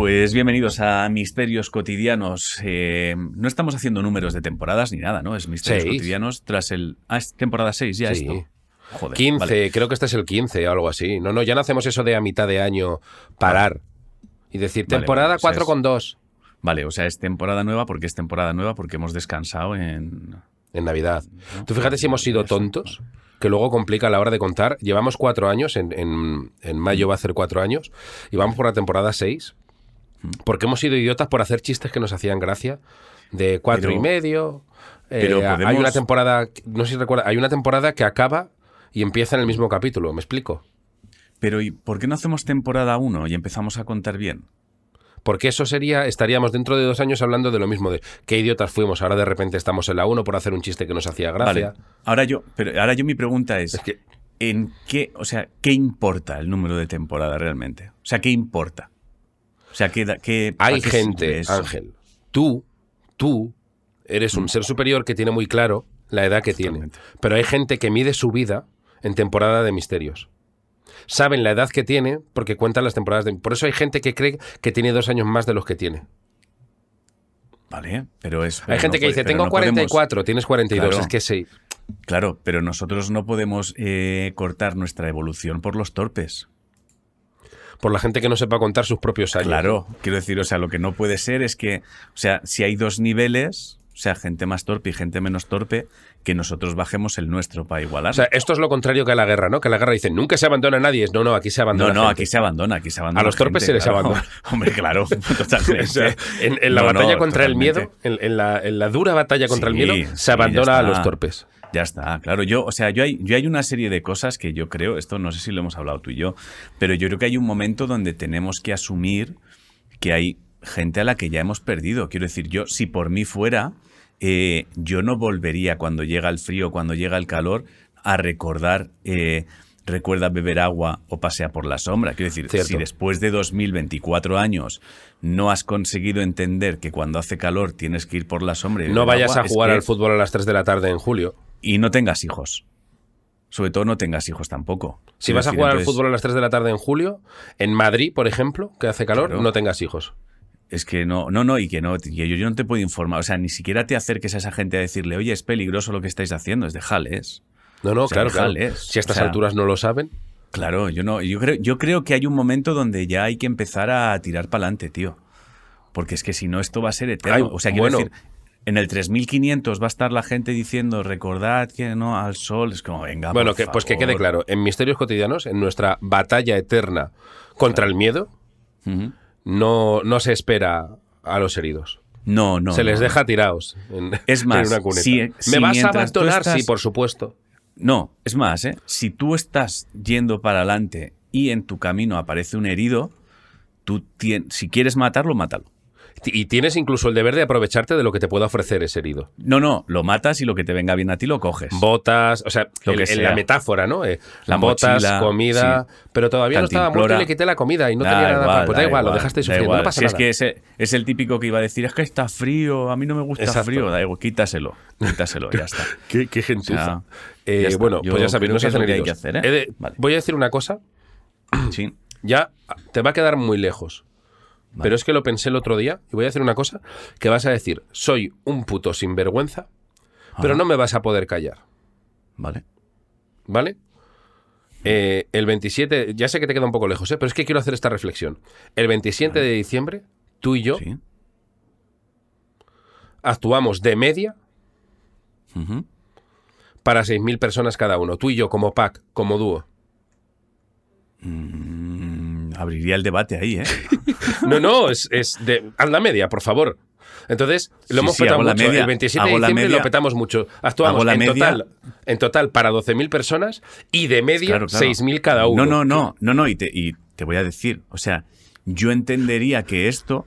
Pues bienvenidos a Misterios Cotidianos. Eh, no estamos haciendo números de temporadas ni nada, ¿no? Es Misterios Seis. Cotidianos tras el... Ah, es temporada 6 ya Sí. esto. Joder, 15, vale. creo que este es el 15 o algo así. No, no, ya no hacemos eso de a mitad de año parar y decir Vale, temporada vale, o sea, 4 es- con 2 Vale, o sea, es temporada nueva porque es temporada nueva porque hemos descansado en... en Navidad. Tú fíjate si hemos sido tontos, que luego complica a la hora de contar. Llevamos cuatro años, en, en- en mayo va a hacer cuatro años, y vamos por la temporada 6, porque hemos sido idiotas por hacer chistes que nos hacían gracia, de cuatro Pero- y medio. Eh, pero Hay una temporada, no sé si recuerda, hay una temporada que acaba y empieza en el mismo capítulo, ¿me explico? Pero ¿y por qué no hacemos temporada 1 y empezamos a contar bien? Porque eso sería, estaríamos dentro de dos años hablando de lo mismo, de qué idiotas fuimos, ahora de repente estamos en la 1 por hacer un chiste que nos hacía gracia. Vale. Ahora yo, pero ahora yo mi pregunta es, Es que- ¿en qué, o sea, qué importa el número de temporada realmente? O sea, ¿qué importa? O sea, ¿qué, da- qué para Hay gente? Ángel, tú, tú eres un ser superior que tiene muy claro la edad que tiene. Pero hay gente que mide su vida en temporada de misterios. Saben la edad que tiene porque cuentan las temporadas de... Por eso hay gente que cree que tiene dos años más de los que tiene. Vale, pero es. Hay gente no que puede- dice, tengo no podemos- 44, tienes 42. Claro. Es que sí. Claro, pero nosotros no podemos eh, cortar nuestra evolución por los torpes. Por la gente que no sepa contar sus propios años. Claro, quiero decir, o sea, lo que no puede ser es que, o sea, si hay dos niveles, o sea, gente más torpe y gente menos torpe, que nosotros bajemos el nuestro para igualar. O sea, esto es lo contrario que a la guerra, ¿no? Que a la guerra dicen, nunca se abandona a nadie. No, no, aquí se abandona. no, no, gente. aquí se abandona, aquí se abandona. A los torpes se les claro. abandona. Hombre, claro, totalmente. O sea, en, en la No, batalla no, contra el miedo, en, en la, en la dura batalla contra el miedo, se abandona a los torpes. Ya está, claro. Yo, o sea, yo hay, yo hay una serie de cosas que yo creo, esto no sé si lo hemos hablado tú y yo, pero yo creo que hay un momento donde tenemos que asumir que hay gente a la que ya hemos perdido. Quiero decir, yo, si por mí fuera, eh, yo no volvería cuando llega el frío, cuando llega el calor, a recordar. eh, Recuerda beber agua o pasea por la sombra. Quiero decir, Cierto. si después de 2024 años no has conseguido entender que cuando hace calor tienes que ir por la sombra y No vayas agua, a es jugar que- al fútbol a las 3 de la tarde en julio. Y no tengas hijos. Sobre todo no tengas hijos tampoco. Si vas a jugar al fútbol a las 3 de la tarde en julio, en Madrid, por ejemplo, que hace calor, Claro. no tengas hijos. Es que no, no, no, y que no, y yo, yo no te puedo informar. O sea, ni siquiera te acerques a esa gente a decirle, oye, es peligroso lo que estáis haciendo, es de jales. No, no, O sea, claro, claro. déjales. Si a estas O sea, alturas no lo saben. Claro, yo no, yo creo, yo creo que hay un momento donde ya hay que empezar a tirar para adelante, tío. Porque es que si no, esto va a ser eterno. Ay, o sea, quiero bueno. decir, en el 3500 va a estar la gente diciendo, recordad que no al sol. Es como, venga. bueno, por que, pues que quede claro, en Misterios Cotidianos, en nuestra batalla eterna contra el miedo, no, no se espera a los heridos. No, no. se les no. deja tirados en, Es más, en una cuneta. si- ¿Me si vas a abandonar? estás- Sí, por supuesto. No, es más, ¿eh? si tú estás yendo para adelante y en tu camino aparece un herido, tú si quieres matarlo, mátalo. Y tienes incluso el deber de aprovecharte de lo que te pueda ofrecer ese herido. No, no, lo matas y lo que te venga bien a ti lo coges. Botas, o sea, Lo el- que en sea. la metáfora, ¿no? Eh, La botas, mochila, comida, pero todavía no estaba muerto y le quité la comida y no Da tenía nada igual, para... Pues da, igual, lo dejaste sufriendo, igual. no pasa si nada. es que ese, es el típico que iba a decir, es que está frío, a mí no me gusta Exacto. frío, da igual, quítaselo, quítaselo, ya está. Qué, qué gentuza. O sea, Eh, está. bueno, Yo pues ya sabéis, no se hacen lo que hay heridos. que hacer, ¿eh? He de- Vale. Voy a decir una cosa, Sí. ya te va a quedar muy lejos. Pero es que lo pensé el otro día y voy a decir una cosa que vas a decir, soy un puto sinvergüenza, pero Ajá. no me vas a poder callar. Vale. ¿Vale? Eh, el 27, ya sé que te queda un poco lejos, ¿eh? pero es que quiero hacer esta reflexión. El 27 de diciembre, tú y yo Sí. actuamos de media Ujú. para 6.000 personas cada uno. Tú y yo como pack, como dúo. Mm, abriría el debate ahí, ¿eh? No, no, es, es de... Haz la media, por favor. Entonces, lo Sí, hemos sí, petado mucho. media, el 27 de hago la diciembre media, lo petamos mucho. Actuamos en, media. total, en total para 12.000 personas y de media Claro, claro. 6.000 cada uno. No, no, no, no, no, y te, y te voy a decir, o sea, yo entendería que esto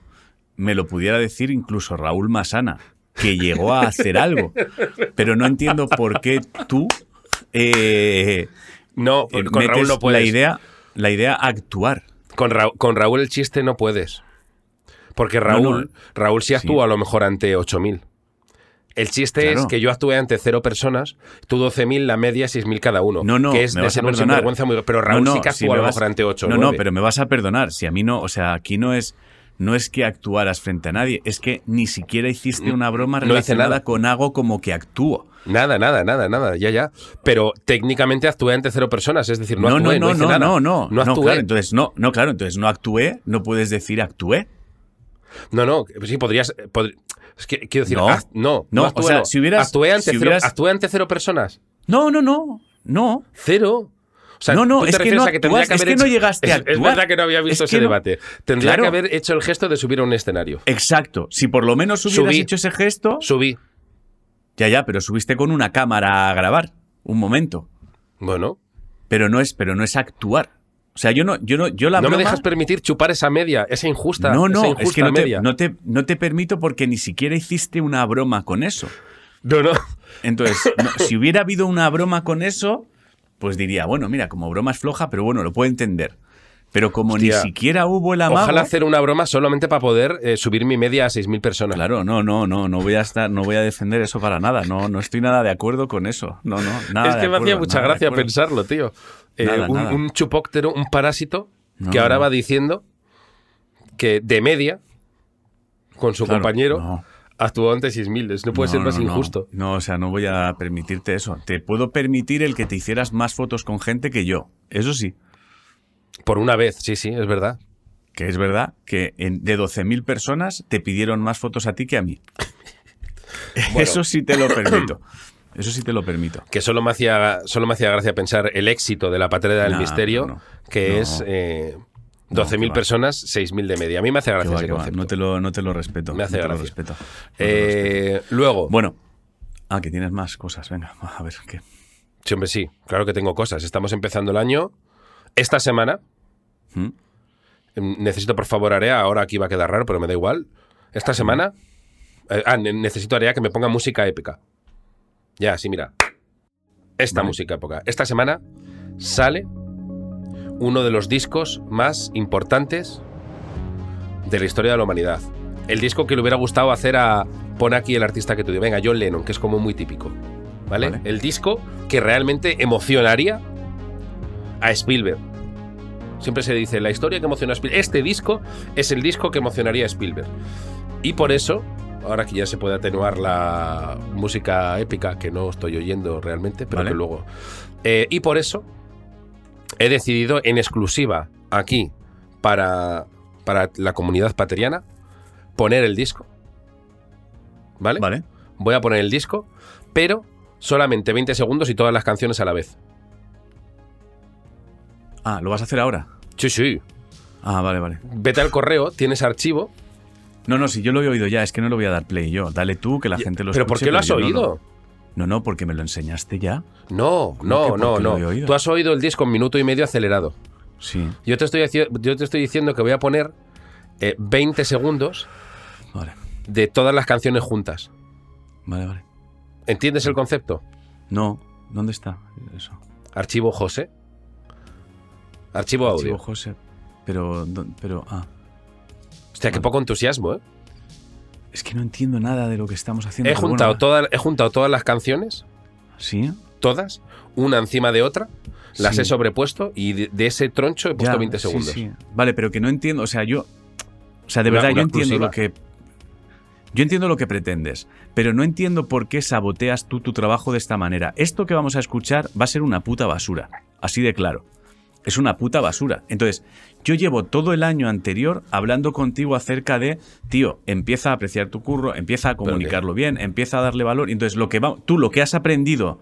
me lo pudiera decir incluso Raúl Masana, que llegó a hacer algo, pero no entiendo por qué tú eh, No, eh, con Raúl no puedes. la idea, la idea actuar. Con, Ra- con Raúl el chiste no puedes. Porque Raúl, No, no. Raúl sí actúa a lo mejor ante 8.000. El chiste es que yo actué ante cero personas, tú 12.000, la media 6.000 cada uno. No, no, que es me de vas a ser perdonar. sinvergüenza muy... Pero Raúl No, sí que si actuó a lo vas- mejor ante 8 No, no, pero me vas a perdonar. Si a mí no, o sea, aquí no es, no es que actuaras frente a nadie, es que ni siquiera hiciste una broma relacionada nada. con algo como que actúo. Nada, nada, nada, nada, ya, ya. Pero técnicamente actué ante cero personas, es decir, no, No, actué, no, no, hice no, nada. no, no, No actué. claro, entonces no, no, claro, entonces no actué, no puedes decir actué. No, no, sí, podrías... pod- es que quiero decir, No. act- no, No, no o actué, sea, si hubieras- Actué ante, si cero, hubieras- actué ante cero personas. No, no, no, no. Cero. O sea, No, no, es que no que actúas, que es llegaste a Es- Es actuar. verdad que no había visto Es ese no- debate. Tendría Claro. que haber hecho el gesto de subir a un escenario. Exacto. Si por lo menos hubieras Subí. hecho ese gesto, Subí. Ya, ya, pero subiste con una cámara a grabar un momento. Bueno, Pero no es, pero no es actuar. O sea, yo no, yo no, yo la no me dejas permitir chupar esa media, esa injusta, No, esa no, injusta es que no te, no, te, no te permito porque ni siquiera hiciste una broma con eso. no, no. Entonces, no, si hubiera habido una broma con eso, pues diría, bueno, mira, como broma es floja, pero bueno, lo puedo entender. Pero como Hostia. ni siquiera hubo el amago, Ojalá hacer una broma solamente para poder eh, subir mi media a 6.000 personas. Claro, no, no, no, no voy a estar, no voy a defender eso para nada. No, no estoy nada de acuerdo con eso. No, no, nada. es de que me hacía mucha gracia pensarlo, tío. Eh, Nada, un, nada. un chupóctero, un parásito, No, que ahora no. va diciendo que de media, con su Claro, compañero, no. actuó ante 6.000. No puede ser más no, no. injusto. No, o sea, no voy a permitirte eso. Te puedo permitir el que te hicieras más fotos con gente que yo. Eso sí. Por una vez, sí, sí, es verdad. Que es verdad que en- de 12.000 personas te pidieron más fotos a ti que a mí. Eso sí te lo permito. Eso sí te lo permito. Que solo me hacía, solo me hacía gracia pensar el éxito de la patrera del misterio, no, no. que No. es eh, No, 12.000 que va. personas, 6.000 de media. A mí me hace gracia va, ese concepto. No, te lo, no te lo respeto. Me hace no te lo gracia. lo respeto. Eh, luego, Bueno. Ah, que tienes más cosas. Venga, a ver, ¿qué? sí, hombre, sí, claro que tengo cosas. Estamos empezando el año. Esta semana, ¿Mm? em, necesito por favor Area, ahora aquí va a quedar raro, pero me da igual. Esta semana, eh, ah, ne- necesito Area que me ponga música épica. Ya, sí, mira. Esta Vale. música épica. Esta semana sale uno de los discos más importantes de la historia de la humanidad. El disco que le hubiera gustado hacer a. Pon aquí el artista que tú digas. Venga, John Lennon, que es como muy típico. ¿Vale? Vale. El disco que realmente emocionaría a Spielberg. Siempre se dice, la historia que emociona a Spielberg. Este disco es el disco que emocionaría a Spielberg. Y por eso, ahora que ya se puede atenuar la música épica, que no estoy oyendo realmente, pero Vale. que luego. Eh, y por eso he decidido en exclusiva aquí para, para la comunidad pateriana poner el disco. ¿Vale? Vale. Voy a poner el disco, pero solamente 20 segundos y todas las canciones a la vez. Ah, ¿lo vas a hacer ahora? Sí, sí. Ah, vale, vale. Vete al correo, tienes archivo. No, no, si yo lo he oído ya, es que no lo voy a dar play yo. Dale tú, que la gente lo ¿Pero por qué lo has no oído? No, no, porque me lo enseñaste ya. No, ¿Cómo no, no, no. Tú has oído el disco en minuto y medio acelerado. Sí. Yo te estoy, yo te estoy diciendo que voy a poner eh, 20 segundos Vale, de todas las canciones juntas. vale, vale. ¿Entiendes el concepto? No, ¿dónde está eso? Archivo José. Archivo audio. Archivo José. Pero, ¿dó- pero, ah. Hostia, qué poco entusiasmo, ¿eh? Es que no entiendo nada de lo que estamos haciendo. He juntado, bueno, toda- he juntado todas las canciones, ¿Sí? todas, una encima de otra, las Sí. he sobrepuesto y de, de ese troncho he puesto Ya, 20 sí, segundos. sí. Vale, pero que no entiendo, o sea, yo... O sea, de Una- verdad, una yo entiendo exclusiva. lo que... Yo entiendo lo que pretendes, pero no entiendo por qué saboteas tú tu trabajo de esta manera. Esto que vamos a escuchar va a ser una puta basura, así de claro. Es una puta basura. Entonces, yo llevo todo el año anterior hablando contigo acerca de, tío, empieza a apreciar tu curro, empieza a comunicarlo bien, empieza a darle valor. Y Entonces, lo que va, tú lo que has aprendido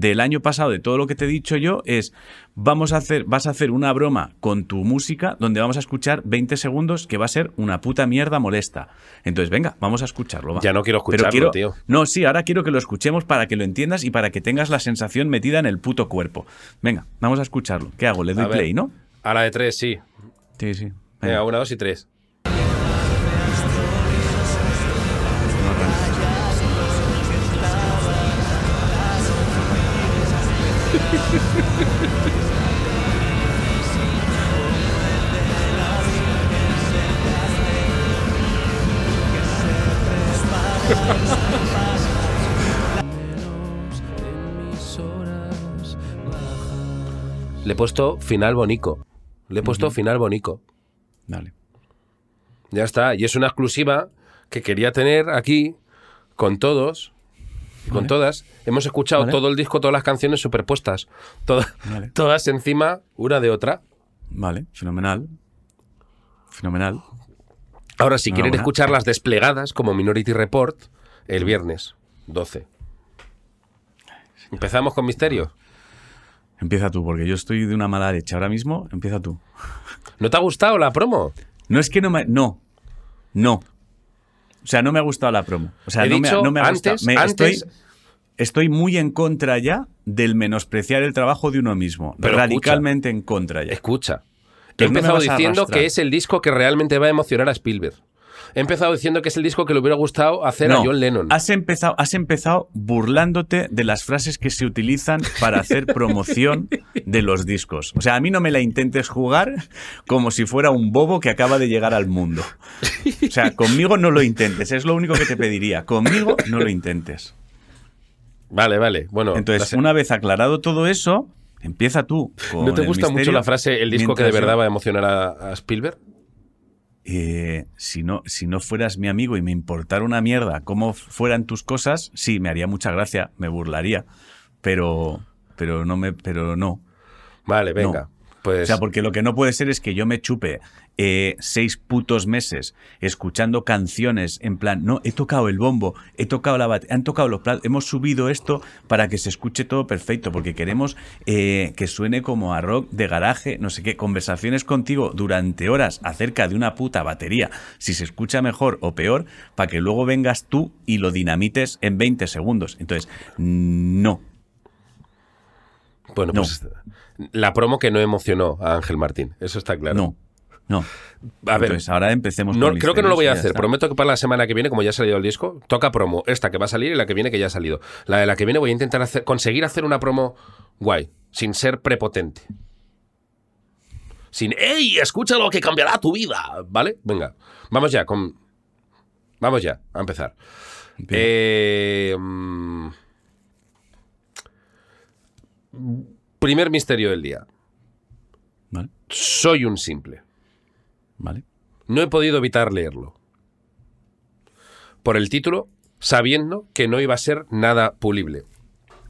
del año pasado, de todo lo que te he dicho yo, es vamos a hacer, vas a hacer una broma con tu música donde vamos a escuchar 20 segundos que va a ser una puta mierda molesta. Entonces, venga, vamos a escucharlo. va. Ya no quiero escucharlo, quiero- tío. No, sí, ahora quiero que lo escuchemos para que lo entiendas y para que tengas la sensación metida en el puto cuerpo. Venga, vamos a escucharlo. ¿Qué hago? Le doy A ver. play, ¿no? A la de tres, sí. Sí, sí. Venga, Venga. una, dos y tres. Le he puesto final bonico. Le he puesto final bonico. Dale. Ya está. Y es una exclusiva que quería tener aquí con todos y Con Vale. todas. Hemos escuchado Vale. todo el disco, todas las canciones superpuestas. Todas, Vale. todas encima, una de otra. Vale, fenomenal. Fenomenal. Ahora, si quieren Enhorabuena. escucharlas desplegadas, como Minority Report, el viernes 12. ¿Empezamos con Misterio? Empieza tú, porque yo estoy de una mala leche ahora mismo. Empieza tú. ¿No te ha gustado la promo? No es que no me. No. No. O sea, no me ha gustado la promo. O sea, no, me, ha- no me ha antes- gustado. Me- antes- estoy, estoy muy en contra ya del menospreciar el trabajo de uno mismo. Pero Radicalmente en contra ya. Escucha. He empezado diciendo que es el disco que realmente va a emocionar a Spielberg. He empezado diciendo que es el disco que le hubiera gustado hacer a John Lennon. Has empezado, has empezado burlándote de las frases que se utilizan para hacer promoción de los discos. O sea, a mí no me la intentes jugar como si fuera un bobo que acaba de llegar al mundo. O sea, conmigo no lo intentes, es lo único que te pediría. Conmigo no lo intentes. Vale, vale. Bueno, Entonces, una vez aclarado todo eso, empieza tú. Con ¿no te el gusta mucho la frase el disco que de verdad va a emocionar a, a Spielberg? Eh, si, no, si no fueras mi amigo y me importara una mierda cómo fueran tus cosas, sí, me haría mucha gracia, me burlaría. Pero, pero no me, pero no. Vale, venga. Pues O sea, porque lo que no puede ser es que yo me chupe eh, seis putos meses escuchando canciones en plan, no, he tocado el bombo, he tocado la batería, han tocado los platos, hemos subido esto para que se escuche todo perfecto, porque queremos eh, que suene como a rock de garaje, no sé qué, conversaciones contigo durante horas acerca de una puta batería, si se escucha mejor o peor, para que luego vengas tú y lo dinamites en 20 segundos. Entonces, no. bueno, no. pues la promo que no emocionó a Ángel Martín. Eso está claro. No, no. A ver, Entonces, ahora empecemos No, con creo que no lo voy a hacer. Prometo que para la semana que viene, como ya ha salido el disco, toca promo. Esta que va a salir y la que viene que ya ha salido. La de la que viene voy a intentar hacer, conseguir hacer una promo guay, sin ser prepotente. Sin, ¡Ey! Escucha lo que cambiará tu vida. ¿Vale? Venga. Vamos ya con. Vamos ya, a empezar. Eh, mm, primer misterio del día. Vale, Soy un simple. vale. No he podido evitar leerlo. Por el título, sabiendo que no iba a ser nada pulible.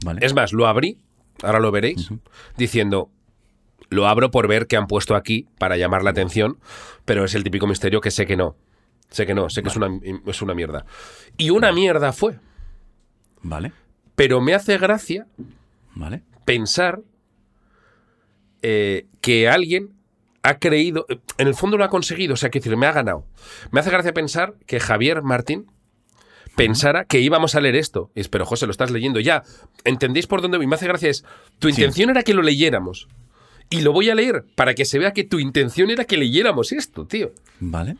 Vale. Es más, lo abrí, ahora lo veréis, diciendo, lo abro por ver qué han puesto aquí para llamar la atención, pero es el típico misterio que sé que no. Sé que no, sé que es, una, es una mierda. Y una mierda fue. Vale, Pero me hace gracia vale. pensar eh, que alguien ha creído, en el fondo lo ha conseguido, o sea, que decir, me ha ganado. Me hace gracia pensar que Javier Martín pensara que íbamos a leer esto. Y es, pero José, lo estás leyendo ya. ¿Entendéis por dónde voy? Me hace gracia es, tu Sí. intención era que lo leyéramos. Y lo voy a leer para que se vea que tu intención era que leyéramos esto, tío. Vale.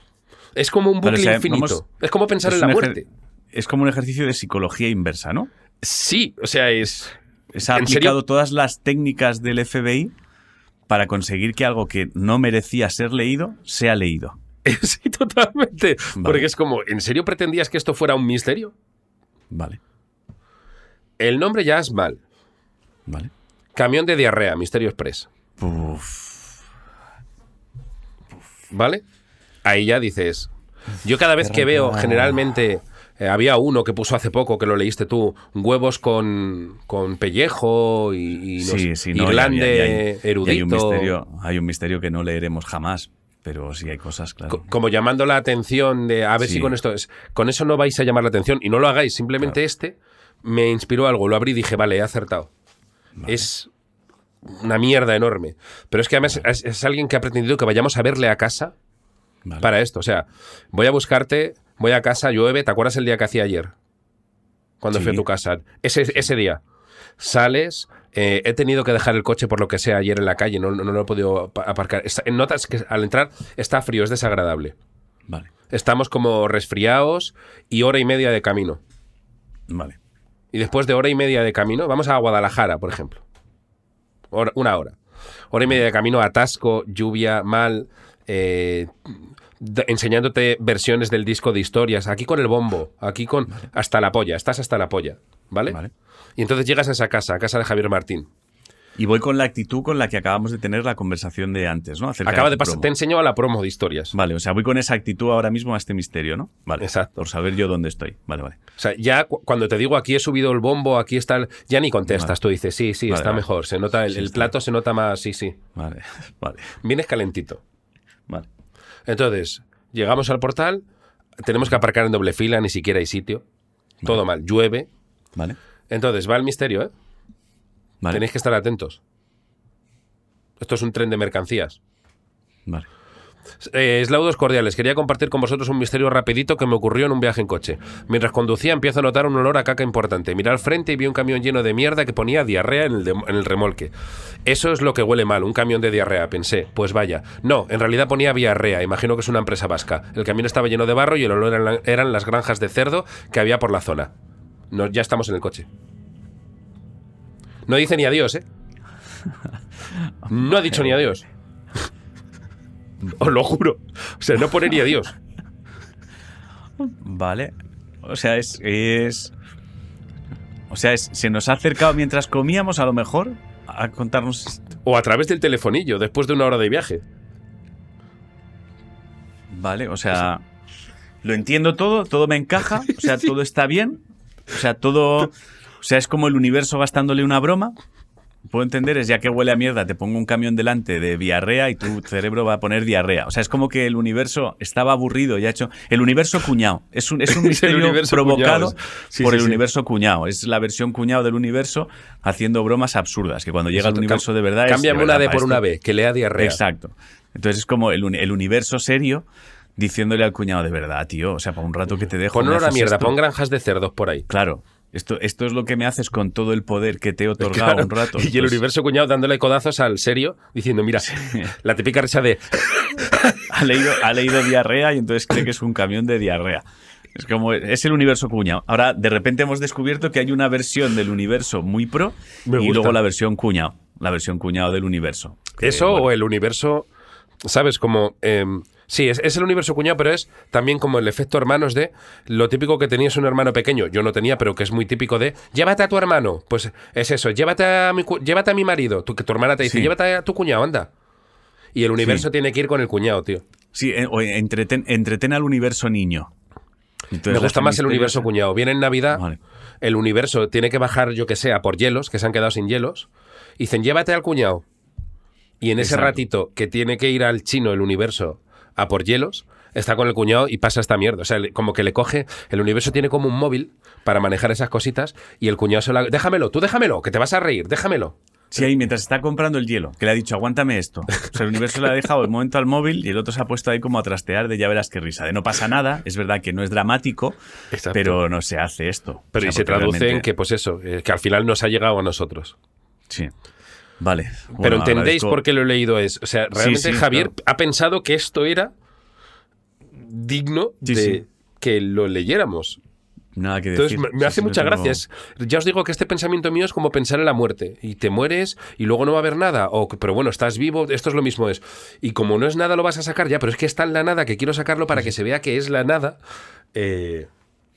Es como un bucle o sea, infinito. vamos- es como pensar en la muerte. Es como un ejercicio de psicología inversa, ¿no? Sí, o sea, es... Se ha ¿En aplicado serio? todas las técnicas del FBI para conseguir que algo que no merecía ser leído sea leído. Sí, totalmente. Vale. Porque es como, ¿en serio pretendías que esto fuera un misterio? Vale, El nombre ya es mal. vale. Camión de diarrea, Misterio Express. Uf, ¿Vale? Ahí ya dices. Yo cada vez que veo, generalmente. Eh, había uno que puso hace poco, que lo leíste tú, huevos con, con pellejo y, y no sí, sé, sí, no. y irlande hay- y hay- y hay erudito. un misterio, hay un misterio que no leeremos jamás, pero sí hay cosas, claro. co- Como llamando la atención de a ver si con esto es. Con eso no vais a llamar la atención. Y no lo hagáis. Simplemente este me inspiró algo. Lo abrí y dije, vale, he acertado. Es una mierda enorme. Pero es que además es, es alguien que ha pretendido que vayamos a verle a casa Vale. para esto. O sea, voy a buscarte, voy a casa, llueve. ¿Te acuerdas el día que hacía ayer? Cuando Sí. fui a tu casa. Ese, ese día. Sales, eh, he tenido que dejar el coche por lo que sea ayer en la calle, no, no, no lo he podido apa- aparcar. Está- notas que al entrar está frío, es desagradable. Vale, Estamos como resfriados y hora y media de camino. vale. Y después de hora y media de camino, vamos a Guadalajara, por ejemplo. Hora- una hora. Hora y media de camino, atasco, lluvia, mal, eh, enseñándote versiones del disco de historias, aquí con el bombo, aquí con hasta la polla, estás hasta la polla, ¿vale? Vale. Y entonces llegas a esa casa, a casa de Javier Martín. Y voy con la actitud con la que acabamos de tener la conversación de antes, ¿no? Acerca Acaba de pasar, te he enseñado la promo de historias. Vale, o sea, voy con esa actitud ahora mismo a este misterio, ¿no? Vale. Exacto. Por saber yo dónde estoy. Vale, vale. O sea, ya cu- cuando te digo aquí he subido el bombo, aquí está el... Ya ni contestas, Vale. tú dices, sí, sí, Vale, está vale. mejor. Se nota, el, Sí, el plato se nota más, sí, sí. Vale, vale, Vienes calentito. Entonces, llegamos al portal, tenemos que aparcar en doble fila, ni siquiera hay sitio. Todo mal, llueve. Vale, Entonces, va el misterio, ¿eh? vale. Tenéis que estar atentos. Esto es un tren de mercancías. Vale. Eh, Eslaudos cordiales, quería compartir con vosotros un misterio rapidito que me ocurrió en un viaje en coche. Mientras conducía empiezo a notar un olor a caca importante. Miré al frente y vi un camión lleno de mierda que ponía diarrea en el, de- en el remolque. Eso es lo que huele mal, un camión de diarrea, pensé. Pues vaya. No, en realidad ponía diarrea, imagino que es una empresa vasca. El camión estaba lleno de barro y el olor eran, eran las granjas de cerdo que había por la zona. No, ya estamos en el coche. No dice ni adiós, ¿eh? No ha dicho ni adiós. Os lo juro. O sea, no pone ni adiós. Vale. O sea, es. es o sea, es- se nos ha acercado mientras comíamos, a lo mejor, a contarnos. O a través del telefonillo, después de una hora de viaje. Vale, o sea. Lo entiendo todo, todo me encaja, o sea, todo está bien. O sea, todo. O sea, es como el universo gastándole una broma. Puedo entender, es ya que huele a mierda, te pongo un camión delante de diarrea y tu cerebro va a poner diarrea. O sea, es como que el universo estaba aburrido y ha hecho. El universo cuñado. Es un, es un misterio provocado. Sí, por sí, el sí. universo cuñado. Es la versión cuñado del universo haciendo bromas absurdas. Que cuando llega al Exacto. universo de verdad de una D por esto- una B, que lea diarrea. Exacto. Entonces es como el, el universo serio diciéndole al cuñado de verdad, tío. O sea, para un rato que te dejo. Pon me olor a haces mierda, esto". pon granjas de cerdos por ahí. Claro. Esto, esto es lo que me haces con todo el poder que te he otorgado Claro. un rato. Y el Pues, universo cuñado dándole codazos al serio, diciendo, mira, la típica risa de... ha, leído, ha leído diarrea y entonces cree que es un camión de diarrea. Es como, es el universo cuñado. Ahora, de repente hemos descubierto que hay una versión del universo muy pro y luego la versión cuñado. La versión cuñado del universo. Que, Eso bueno, o el universo, ¿sabes? Como... em, sí, es, es el universo cuñado, pero es también como el efecto hermanos de lo típico que tenías un hermano pequeño. Yo no tenía, pero que es muy típico de llévate a tu hermano. Pues es eso, llévate a mi, llévate a mi marido. Tu, que tu hermana te dice, Sí. llévate a tu cuñado, anda. Y el universo Sí. tiene que ir con el cuñado, tío. Sí, eh, o entreten, entreten al universo niño. Entonces, Me gusta más el universo cuñado. Viene en Navidad, Vale. el universo tiene que bajar, yo que sé, a por hielos, que se han quedado sin hielos. Y dicen, llévate al cuñado. Y en ese ratito que tiene que ir al chino el universo a por hielos, está con el cuñado y pasa esta mierda. O sea, como que le coge, el universo tiene como un móvil para manejar esas cositas y el cuñado se la... Déjamelo, tú déjamelo, que te vas a reír, déjamelo. Sí, ahí mientras está comprando el hielo, que le ha dicho, aguántame esto. O sea, el universo le ha dejado el momento al móvil y el otro se ha puesto ahí como a trastear de ya verás qué risa. De no pasa nada, es verdad que no es dramático, Exacto. pero no se hace esto. Pero O y se traduce en que, pues eso, eh, que al final nos ha llegado a nosotros. Sí. Vale. Pero entendéis agradezco- por qué lo he leído es. O sea, realmente sí, Javier claro. ha pensado que esto era digno Sí, de que lo leyéramos. Nada que Entonces decir. me, me hace sí, no mucha tengo- gracia. Es- Ya os digo que este pensamiento mío es como pensar en la muerte. Y te mueres y luego no va a haber nada. O, pero bueno, estás vivo, esto es lo mismo. es Y como no es nada, lo vas a sacar ya. Pero es que está en la nada que quiero sacarlo para que se vea que es la nada. eh,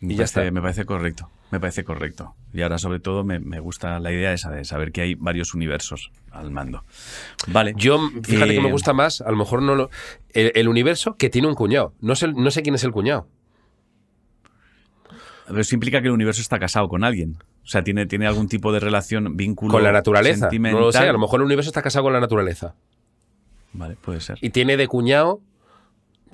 Me y ya parece, está. me parece correcto. Me parece correcto. Y ahora, sobre todo, me, me gusta la idea esa de saber que hay varios universos al mando. Vale. Yo, fíjate Eh, que me gusta más, a lo mejor no lo. El, el universo que tiene un cuñado. No sé, no sé quién es el cuñado. Pero eso implica que el universo está casado con alguien. O sea, tiene, tiene algún tipo de relación, vínculo. Con la naturaleza. No lo sé, a lo mejor el universo está casado con la naturaleza. Vale, puede ser. Y tiene de cuñado.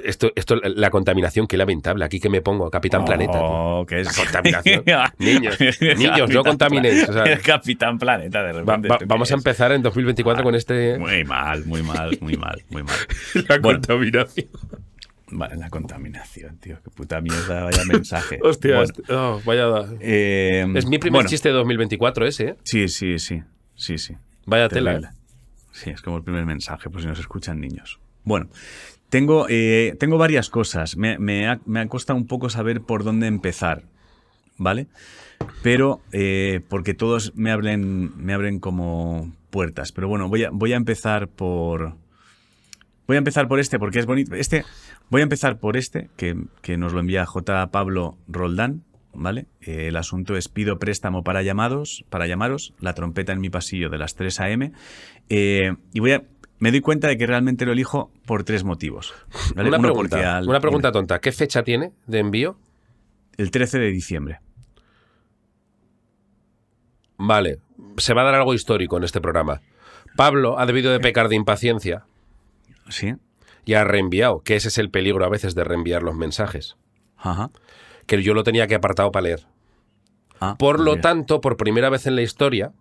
Esto, esto, la contaminación, qué lamentable. Aquí que me pongo, Capitán Planeta. tío. Oh, que es La contaminación. Niños, niños, no contaminéis. o sea, Pla- Capitán Planeta, de repente. va- ¿esto qué vamos a empezar en 2024 con este. Muy mal, muy mal, muy mal, muy mal. La Bueno. contaminación. Vale, la contaminación, tío. Qué puta mierda, vaya mensaje. Hostia, Bueno, este- oh, vaya. eh, Es mi primer bueno, chiste de 2024 ese, ¿eh? Sí, sí, sí. Sí, sí. Vaya tela. Terrible. Sí, es como el primer mensaje, por si nos escuchan niños. Bueno, tengo, eh, tengo varias cosas. Me, me ha, me ha costado un poco saber por dónde empezar, ¿vale? Pero eh, porque todos me abren, me abren como puertas. Pero bueno, voy a, voy a empezar por... Voy a empezar por este porque es bonito. Este, voy a empezar por este, que, que nos lo envía J. Pablo Roldán. ¿vale? Eh, el asunto es pido préstamo para llamados, para llamaros, la trompeta en mi pasillo de las 3 a.m. Eh, y voy a, me doy cuenta de que realmente lo elijo por tres motivos. ¿vale? Una Uno, pregunta, al- una pregunta tonta. ¿Qué fecha tiene de envío? El 13 de diciembre. Vale, se va a dar algo histórico en este programa. Pablo ha debido de pecar de impaciencia ¿Sí? y ha reenviado, que ese es el peligro a veces de reenviar los mensajes, Ajá. que yo lo tenía que apartado para leer. Ah, Por lo tanto, por primera vez en la historia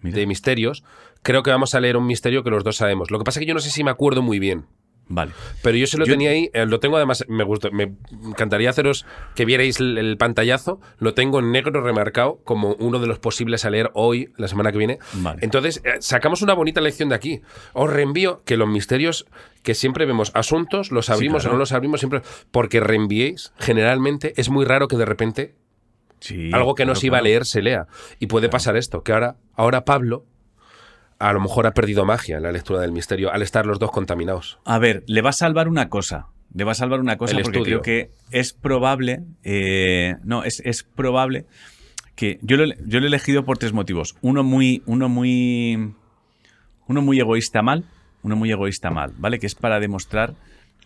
mira. de misterios, creo que vamos a leer un misterio que los dos sabemos. Lo que pasa es que yo no sé si me acuerdo muy bien. Vale. Pero yo se lo Yo- tenía ahí, eh, lo tengo además, me gustó, me encantaría haceros que vierais el, el pantallazo, lo tengo en negro remarcado como uno de los posibles a leer hoy, la semana que viene. Vale. Entonces, eh, sacamos una bonita lección de aquí. Os reenvío que los misterios que siempre vemos, asuntos, los abrimos claro. o no los abrimos, siempre, porque reenviéis, generalmente es muy raro que de repente Sí, algo que no se iba a leer se lea. Y puede pasar esto, que ahora, ahora Pablo a lo mejor ha perdido magia en la lectura del misterio al estar los dos contaminados. A ver, le va a salvar una cosa. Le va a salvar una cosa El porque estudio. creo que es probable. eh, no, es, es probable que. Yo lo, yo lo he elegido por tres motivos. Uno muy. Uno muy. Uno muy egoísta mal. Uno muy egoísta mal, ¿vale? Que es para demostrar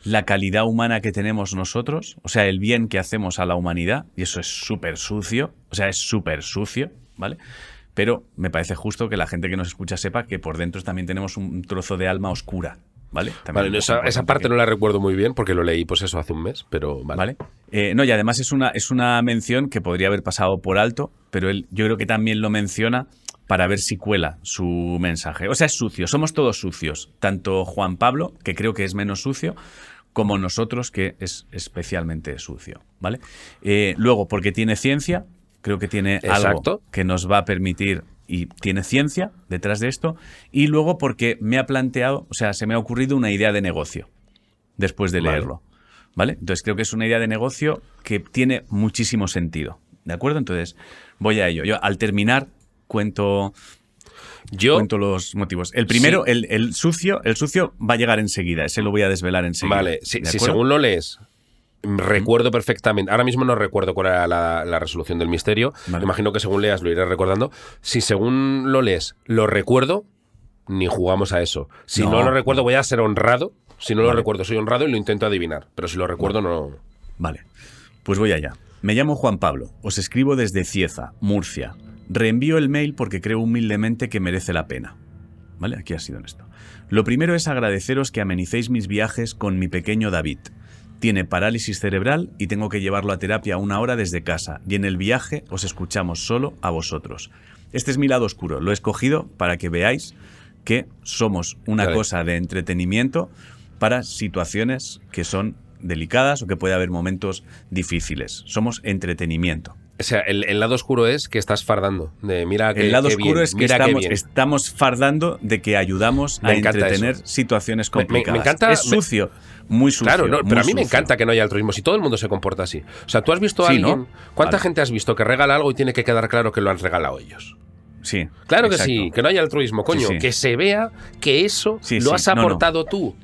la calidad humana que tenemos nosotros. O sea, el bien que hacemos a la humanidad. Y eso es súper sucio. O sea, es súper sucio, ¿vale? Pero me parece justo que la gente que nos escucha sepa que por dentro también tenemos un trozo de alma oscura, ¿vale? Vale, es esa, esa parte que- no la recuerdo muy bien porque lo leí pues eso hace un mes, pero vale. ¿Vale? Eh, no, y además es una, es una mención que podría haber pasado por alto, pero él yo creo que también lo menciona para ver si cuela su mensaje. O sea, es sucio, somos todos sucios. Tanto Juan Pablo, que creo que es menos sucio, como nosotros, que es especialmente sucio. ¿Vale? Eh, luego, porque tiene ciencia, creo que tiene Exacto. algo que nos va a permitir y tiene ciencia detrás de esto. Y luego porque me ha planteado, o sea, se me ha ocurrido una idea de negocio después de leerlo. ¿Vale? Entonces creo que es una idea de negocio que tiene muchísimo sentido. ¿De acuerdo? Entonces voy a ello. Yo al terminar cuento, Yo, cuento los motivos. El primero, el, el sucio, el sucio va a llegar enseguida. Ese lo voy a desvelar enseguida. vale, si, según lo lees, recuerdo perfectamente, ahora mismo no recuerdo cuál era la, la resolución del misterio, Vale. imagino que según leas lo iré recordando, si según lo lees lo recuerdo, ni jugamos a eso. Si no, No, lo recuerdo voy a ser honrado, si no lo recuerdo soy honrado y lo intento adivinar, pero si lo recuerdo no... Vale, pues voy allá. Me llamo Juan Pablo, os escribo desde Cieza, Murcia. Reenvío el mail porque creo humildemente que merece la pena. ¿Vale? Aquí ha sido honesto. Lo primero es agradeceros que amenicéis mis viajes con mi pequeño David. Tiene parálisis cerebral y tengo que llevarlo a terapia una hora desde casa, y en el viaje os escuchamos solo a vosotros. Este es mi lado oscuro, lo he escogido para que veáis que somos una Vale. cosa de entretenimiento para situaciones que son delicadas o que puede haber momentos difíciles. Somos entretenimiento. O sea, el, el lado oscuro es que estás fardando. De mira que, El lado qué oscuro bien, es que estamos, fardando de que ayudamos Me a entretener eso. situaciones Me- me- me complicadas. encanta- es sucio, muy sucio. Claro, no, pero a mí me encanta que no haya altruismo. Si todo el mundo se comporta así. O sea, tú has visto a Sí, alguien. ¿no? ¿Cuánta Vale. gente has visto que regala algo y tiene que quedar claro que lo han regalado ellos? Sí. Claro exacto. que sí, que no haya altruismo, coño. sí. Que se vea que eso lo has No, no. aportado tú.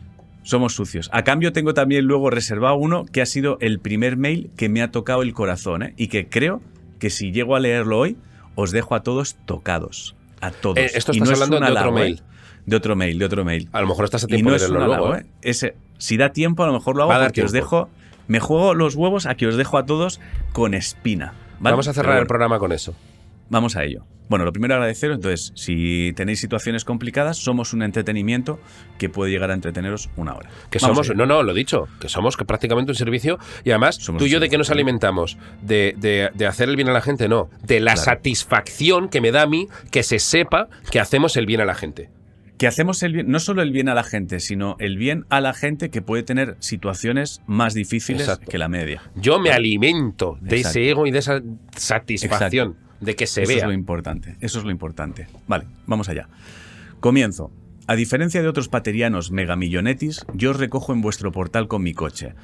Somos sucios. A cambio, tengo también luego reservado uno que ha sido el primer mail que me ha tocado el corazón ¿eh? y que creo que si llego a leerlo hoy, os dejo a todos tocados. A todos. Eh, esto Y estás no hablando de otro halago, ¿eh? mail. De otro mail, de otro mail. A lo mejor estás a Y tiempo no de leerlo luego. ¿eh? Ese, si da tiempo, a lo mejor lo hago porque os dejo. Me juego los huevos a que os dejo a todos con espina. ¿vale? Vamos a cerrar el programa con eso. Vamos a ello. Bueno, lo primero agradeceros. Entonces, si tenéis situaciones complicadas, somos un entretenimiento que puede llegar a entreteneros una hora. Que Vamos somos, no, no, lo dicho, que somos que prácticamente un servicio y además Somos tú y yo de qué nos alimentamos, de, de- de hacer el bien a la gente, no, de la Claro. satisfacción que me da a mí que se sepa que hacemos el bien a la gente. Que hacemos el bien, no solo el bien a la gente, sino el bien a la gente que puede tener situaciones más difíciles Exacto. que la media. Yo me alimento de Exacto. ese ego y de esa satisfacción de que se Eso es vea. lo importante. Eso es lo importante. Vale, vamos allá. Comienzo. A diferencia de otros paterianos megamillonetis, yo os recojo en vuestro portal con mi coche.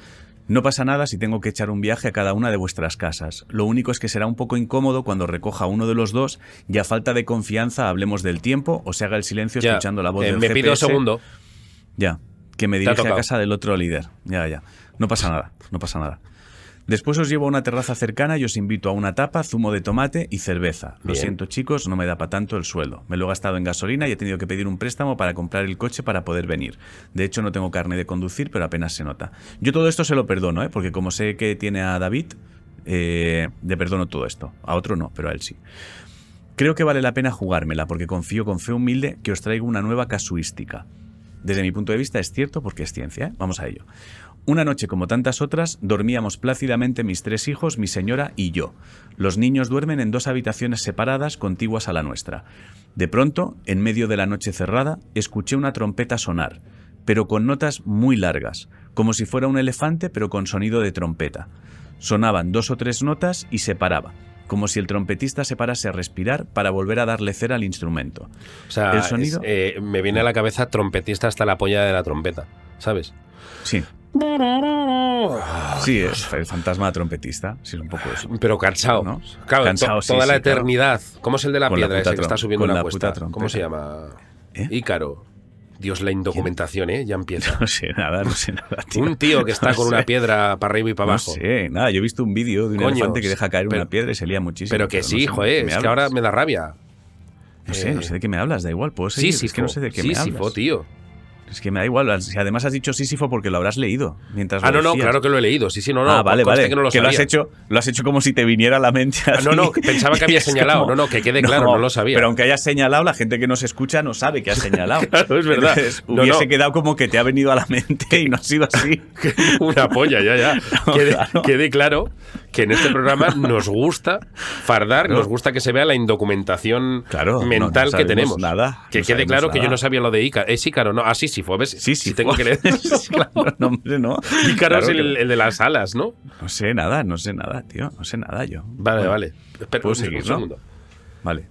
No pasa nada si tengo que echar un viaje a cada una de vuestras casas. Lo único es que será un poco incómodo cuando recoja uno de los dos y a falta de confianza hablemos del tiempo o se haga el silencio Ya, escuchando la voz eh, del me pido GPS. segundo. Ya, que me ha dirige a casa del otro líder. Ya, ya. No pasa nada, no pasa nada. Después os llevo a una terraza cercana y os invito a una tapa, zumo de tomate y cerveza. Lo Bien. siento chicos, no me da para tanto el sueldo. Me lo he gastado en gasolina y he tenido que pedir un préstamo para comprar el coche para poder venir. De hecho no tengo carne de conducir, pero apenas se nota. Yo todo esto se lo perdono, ¿eh? porque como sé que tiene a David, eh, le perdono todo esto. A otro no, pero a él sí. Creo que vale la pena jugármela porque confío con fe humilde que os traigo una nueva casuística. Desde mi punto de vista es cierto porque es ciencia. ¿eh? Vamos a ello. Una noche como tantas otras, dormíamos plácidamente mis tres hijos, mi señora y yo. Los niños duermen en dos habitaciones separadas contiguas a la nuestra. De pronto, en medio de la noche cerrada, escuché una trompeta sonar, pero con notas muy largas, como si fuera un elefante pero con sonido de trompeta. Sonaban dos o tres notas y se paraba, como si el trompetista se parase a respirar para volver a darle cera al instrumento. O sea, El sonido- es, eh, me viene a la cabeza trompetista hasta la polla de la trompeta, ¿sabes? Sí, sí, es el fantasma trompetista, sí, es un poco eso. Pero cansado. ¿No? Claro, Cansado, to- sí, toda la sí, claro. eternidad. ¿Cómo es el de la Con la piedra puta ese que está subiendo una la cuesta? ¿Cómo se llama? ¿Eh? Ícaro. Dios, la indocumentación, ¿eh? Ya empieza. No sé nada, no sé nada, tío. Un tío que está No con una piedra para arriba y para No abajo. sé, nada, yo he visto un vídeo de un Coño, elefante que deja caer pero- una piedra y se lía muchísimo. Pero que no sí, hijo, eh, es que ahora me da rabia. No sé, no sé de qué me hablas, da igual, puedo Sí, seguir, sí, es que no sé de qué me hablas. tío. Es que me da igual, si además has dicho Sísifo porque lo habrás leído mientras Ah, lo no, no, claro que lo he leído. Sí, sí, no, no. ah, vale, vale. Que, no lo, has sabía. hecho, lo has hecho como si te viniera a la mente. Ah, no, no, pensaba que había señalado. como- No, no, que quede claro, no lo sabía. Pero aunque hayas señalado, la gente que nos escucha no sabe que has señalado. Claro, es verdad. Entonces, No, hubiese no. quedado como que te ha venido a la mente y no ha sido así. Una polla, ya, ya. Quede, claro. quede claro que en este programa nos gusta fardar, nos gusta que se vea la indocumentación Claro, mental no que tenemos. nada, que quede claro que yo no sabía lo de Ícaro. ¿Es Ícaro? No, ah, sí, sí, fue. ¿ves? Sí, sí. tengo que leer. claro, no, hombre, no. Ícaro Claro es el, de las alas, ¿no? No sé nada, no sé nada, tío. No sé nada yo. Vale, Bueno, vale. Espera, ¿puedo un seguir, no? segundo. Vale.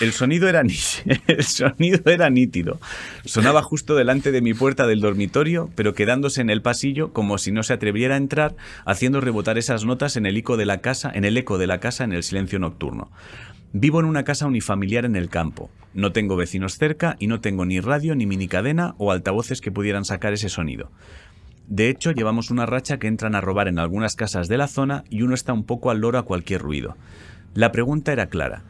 El sonido, era el sonido era nítido. Sonaba justo delante de mi puerta del dormitorio, pero quedándose en el pasillo como si no se atreviera a entrar, haciendo rebotar esas notas en el eco de la casa, en el eco de la casa en el silencio nocturno. Vivo en una casa unifamiliar en el campo. No tengo vecinos cerca y no tengo ni radio, ni minicadena o altavoces que pudieran sacar ese sonido. De hecho, llevamos una racha que entran a robar en algunas casas de la zona y uno está un poco al loro a cualquier ruido. La pregunta era clara.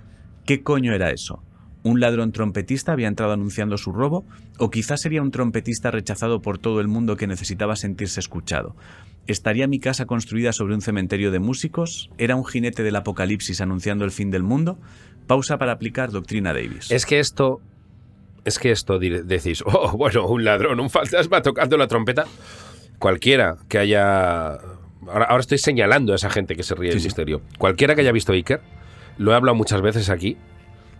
¿Qué coño era eso? ¿Un ladrón trompetista había entrado anunciando su robo? ¿O quizás sería un trompetista rechazado por todo el mundo que necesitaba sentirse escuchado? ¿Estaría mi casa construida sobre un cementerio de músicos? ¿Era un jinete del apocalipsis anunciando el fin del mundo? Pausa para aplicar doctrina Davis. Es que esto. Es que esto decís, oh, bueno, un ladrón, un fantasma tocando la trompeta. Cualquiera que haya. Ahora, ahora estoy señalando a esa gente que se ríe del sí. misterio. Cualquiera que haya visto Iker, lo he hablado muchas veces aquí,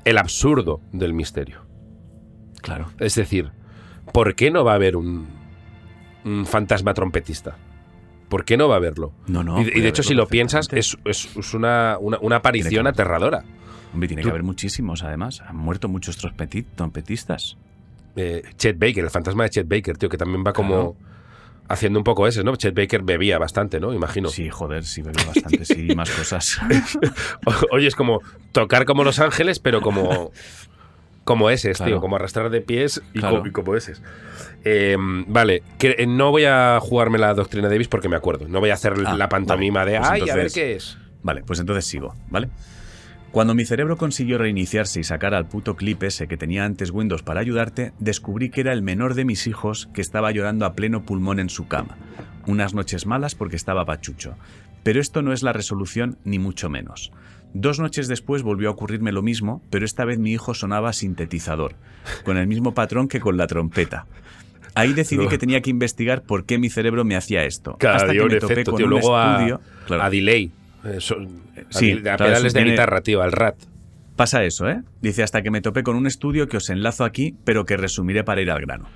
el absurdo del misterio. Claro. Es decir, ¿por qué no va a haber un, un fantasma trompetista? ¿Por qué no va a haberlo? No, no. y, de- y puede de hecho, si lo piensas, es, es- es una, una- una aparición Tiene aterradora. Hombre, tiene tú- que haber muchísimos, además. Han muerto muchos trompeti- trompetistas. eh, Chet Baker, el fantasma de Chet Baker, tío, que también va como haciendo un poco ese, ¿no? Chet Baker bebía bastante, ¿no? Imagino. Sí, joder, sí, bebe bastante, sí, y más cosas. Oye, es como tocar como Los Ángeles, pero como como ese, tío, como arrastrar de pies y, Claro. como, y como ese. vale, que, eh, no voy a jugarme la doctrina Davis porque me acuerdo. No voy a hacer Ah, la pantomima vale, de, pues ay, a ver qué es. Vale, pues entonces sigo, ¿vale? Cuando mi cerebro consiguió reiniciarse y sacar al puto clip ese que tenía antes Windows para ayudarte, descubrí que era el menor de mis hijos que estaba llorando a pleno pulmón en su cama. Unas noches malas porque estaba pachucho. Pero esto no es la resolución, ni mucho menos. Dos noches después volvió a ocurrirme lo mismo, pero esta vez mi hijo sonaba sintetizador, con el mismo patrón que con la trompeta. Ahí decidí que tenía que investigar por qué mi cerebro me hacía esto. Hasta que me topé efecto, con tío. un Luego a, estudio. Claro. a delay. Eh, son- Sí, a, di- a claro, pedales de tiene- guitarra, tío, al rat. Pasa eso, ¿eh? Dice hasta que me topé con un estudio que os enlazo aquí, pero que resumiré para ir al grano.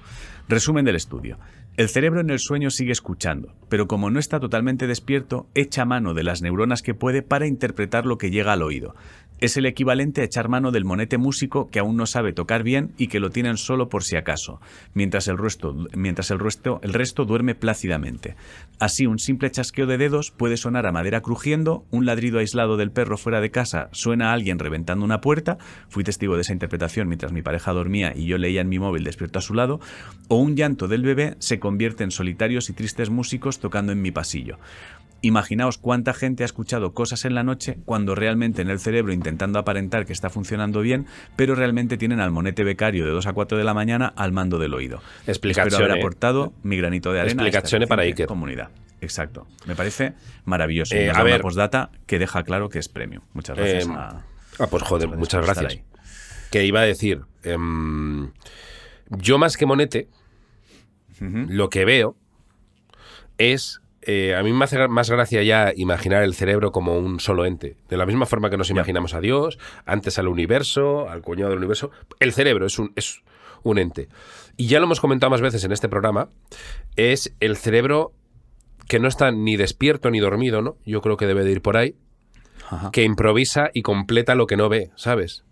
Resumen del estudio. El cerebro en el sueño sigue escuchando, pero como no está totalmente despierto, echa mano de las neuronas que puede para interpretar lo que llega al oído. Es el equivalente a echar mano del monete músico que aún no sabe tocar bien y que lo tienen solo por si acaso, mientras el resto, mientras el resto, el resto duerme plácidamente. Así, un simple chasqueo de dedos puede sonar a madera crujiendo, un ladrido aislado del perro fuera de casa suena a alguien reventando una puerta, fui testigo de esa interpretación mientras mi pareja dormía y yo leía en mi móvil despierto a su lado, o un llanto del bebé se convierte en solitarios y tristes músicos tocando en mi pasillo. Imaginaos cuánta gente ha escuchado cosas en la noche cuando realmente en el cerebro intentando aparentar que está funcionando bien, pero realmente tienen al monete becario de 2 a 4 de la mañana al mando del oído. Espero haber aportado mi granito de arena Explicaciones para Iker. comunidad. Exacto. Me parece maravilloso. Eh, a ver, postdata que deja claro que es premio. Muchas gracias. Eh, ah, pues joder, muchas gracias. Que iba a decir, em, yo más que monete, lo que veo es eh, a mí me hace más gracia ya imaginar el cerebro como un solo ente. De la misma forma que nos imaginamos a Dios, antes al universo, al cuñado del universo. El cerebro es un, es un ente. Y ya lo hemos comentado más veces en este programa. Es el cerebro que no está ni despierto ni dormido, ¿no? Yo creo que debe de ir por ahí. Que improvisa y completa lo que no ve, ¿sabes?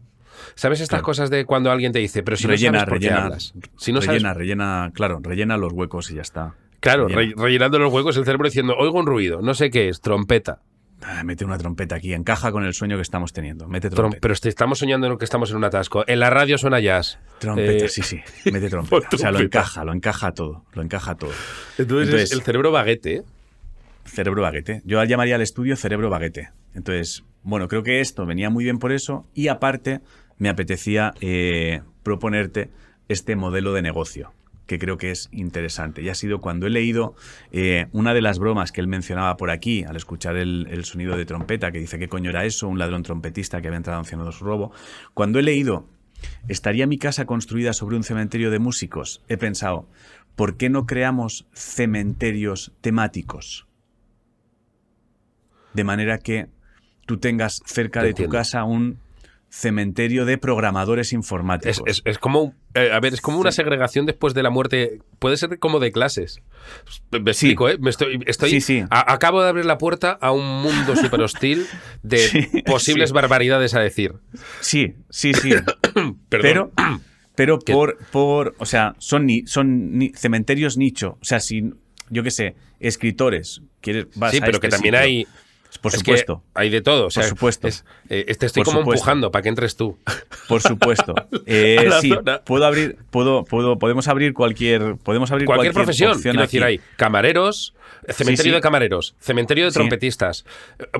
¿Sabes estas cosas de cuando alguien te dice, pero si rellena, no sabes por rellena, Si no rellena, rellena, claro, rellena los huecos y ya está. Claro, rellenando los huecos el cerebro diciendo, oigo un ruido, no sé qué es, trompeta. Ah, mete una trompeta aquí, encaja con el sueño que estamos teniendo. Mete trompeta. Pero estamos soñando en que estamos en un atasco. En la radio suena jazz. Trompeta, eh, sí, sí. Mete trompeta. o sea, lo encaja, lo encaja todo. Lo encaja todo. Entonces, el cerebro baguete. Cerebro baguete. Yo llamaría al estudio cerebro baguete. Entonces, bueno, creo que esto venía muy bien por eso. Y aparte, me apetecía eh, proponerte este modelo de negocio que creo que es interesante. Y ha sido cuando he leído eh, una de las bromas que él mencionaba por aquí, al escuchar el, sonido de trompeta, que dice qué coño era eso, un ladrón trompetista que había entrado anunciando su robo. Cuando he leído, ¿estaría mi casa construida sobre un cementerio de músicos? He pensado, ¿por qué no creamos cementerios temáticos? De manera que tú tengas cerca de tu casa un cementerio de programadores informáticos. Es, como, eh, a ver, es como una segregación después de la muerte. Puede ser como de clases. Me explico, ¿eh? Me estoy, estoy sí, acabo de abrir la puerta a un mundo súper hostil de posibles barbaridades a decir. Sí, sí, sí. pero, pero por, por, o sea, son, ni, son cementerios nicho. O sea, si, yo qué sé, escritores. Quieres, sí, pero que este también hay por supuesto. hay de todo. por supuesto. Eh, te estoy como empujando para que entres tú. Por supuesto. Eh, sí, puedo abrir, puedo, puedo, podemos abrir cualquier, podemos abrir cualquier, profesión. Quiero decir, hay camareros, cementerio de camareros, cementerio de trompetistas,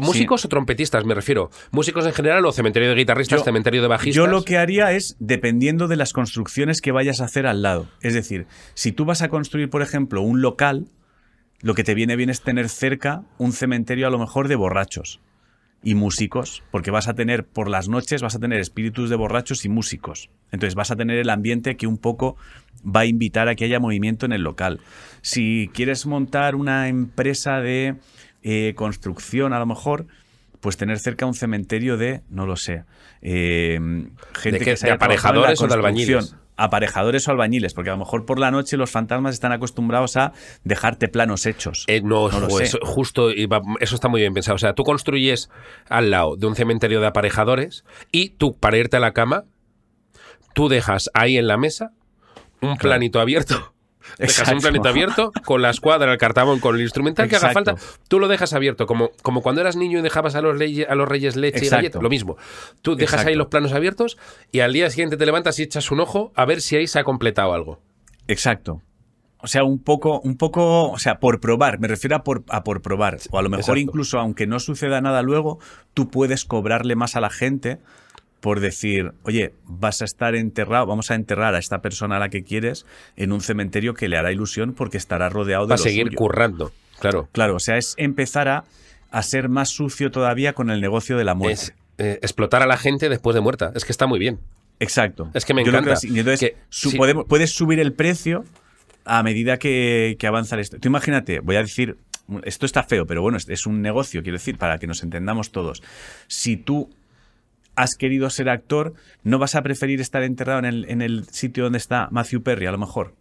músicos o trompetistas, me refiero, músicos en general o cementerio de guitarristas, cementerio de bajistas. Yo lo que haría es dependiendo de las construcciones que vayas a hacer al lado. Es decir, si tú vas a construir, por ejemplo, un local lo que te viene bien es tener cerca un cementerio a lo mejor de borrachos y músicos, porque vas a tener por las noches, vas a tener espíritus de borrachos y músicos. Entonces vas a tener el ambiente que un poco va a invitar a que haya movimiento en el local. Si quieres montar una empresa de eh, construcción, a lo mejor, pues tener cerca un cementerio de, no lo sé, eh, gente que, sea aparejadores o de albañiles aparejadores o albañiles, porque a lo mejor por la noche los fantasmas están acostumbrados a dejarte planos hechos. Eh, no, Eso, justo, eso está muy bien pensado. O sea, tú construyes al lado de un cementerio de aparejadores y tú, para irte a la cama, tú dejas ahí en la mesa un planito abierto Dejas un planeta abierto con la escuadra, el cartabón, con el instrumental que haga falta. Tú lo dejas abierto, como, como cuando eras niño y dejabas a los, a los reyes leche y galleta. Lo mismo. Tú dejas ahí los planos abiertos y al día siguiente te levantas y echas un ojo a ver si ahí se ha completado algo. Exacto. O sea, un poco, un poco, o sea, por probar, me refiero a por, a por probar. O a lo mejor incluso, aunque no suceda nada luego, tú puedes cobrarle más a la gente por decir, oye, vas a estar enterrado, vamos a enterrar a esta persona a la que quieres en un cementerio que le hará ilusión porque estará rodeado de... Va a seguir currando, claro. Claro, o sea, es empezar a, ser más sucio todavía con el negocio de la muerte. Es, eh, explotar a la gente después de muerta, es que está muy bien. Exacto. Es que me encanta. entonces, puedes subir el precio a medida que, avanza esto. Tú imagínate, voy a decir, esto está feo, pero bueno, es un negocio, quiero decir, para que nos entendamos todos. Si tú has querido ser actor, no vas a preferir estar enterrado en el, en el sitio donde está Matthew Perry, a lo mejor.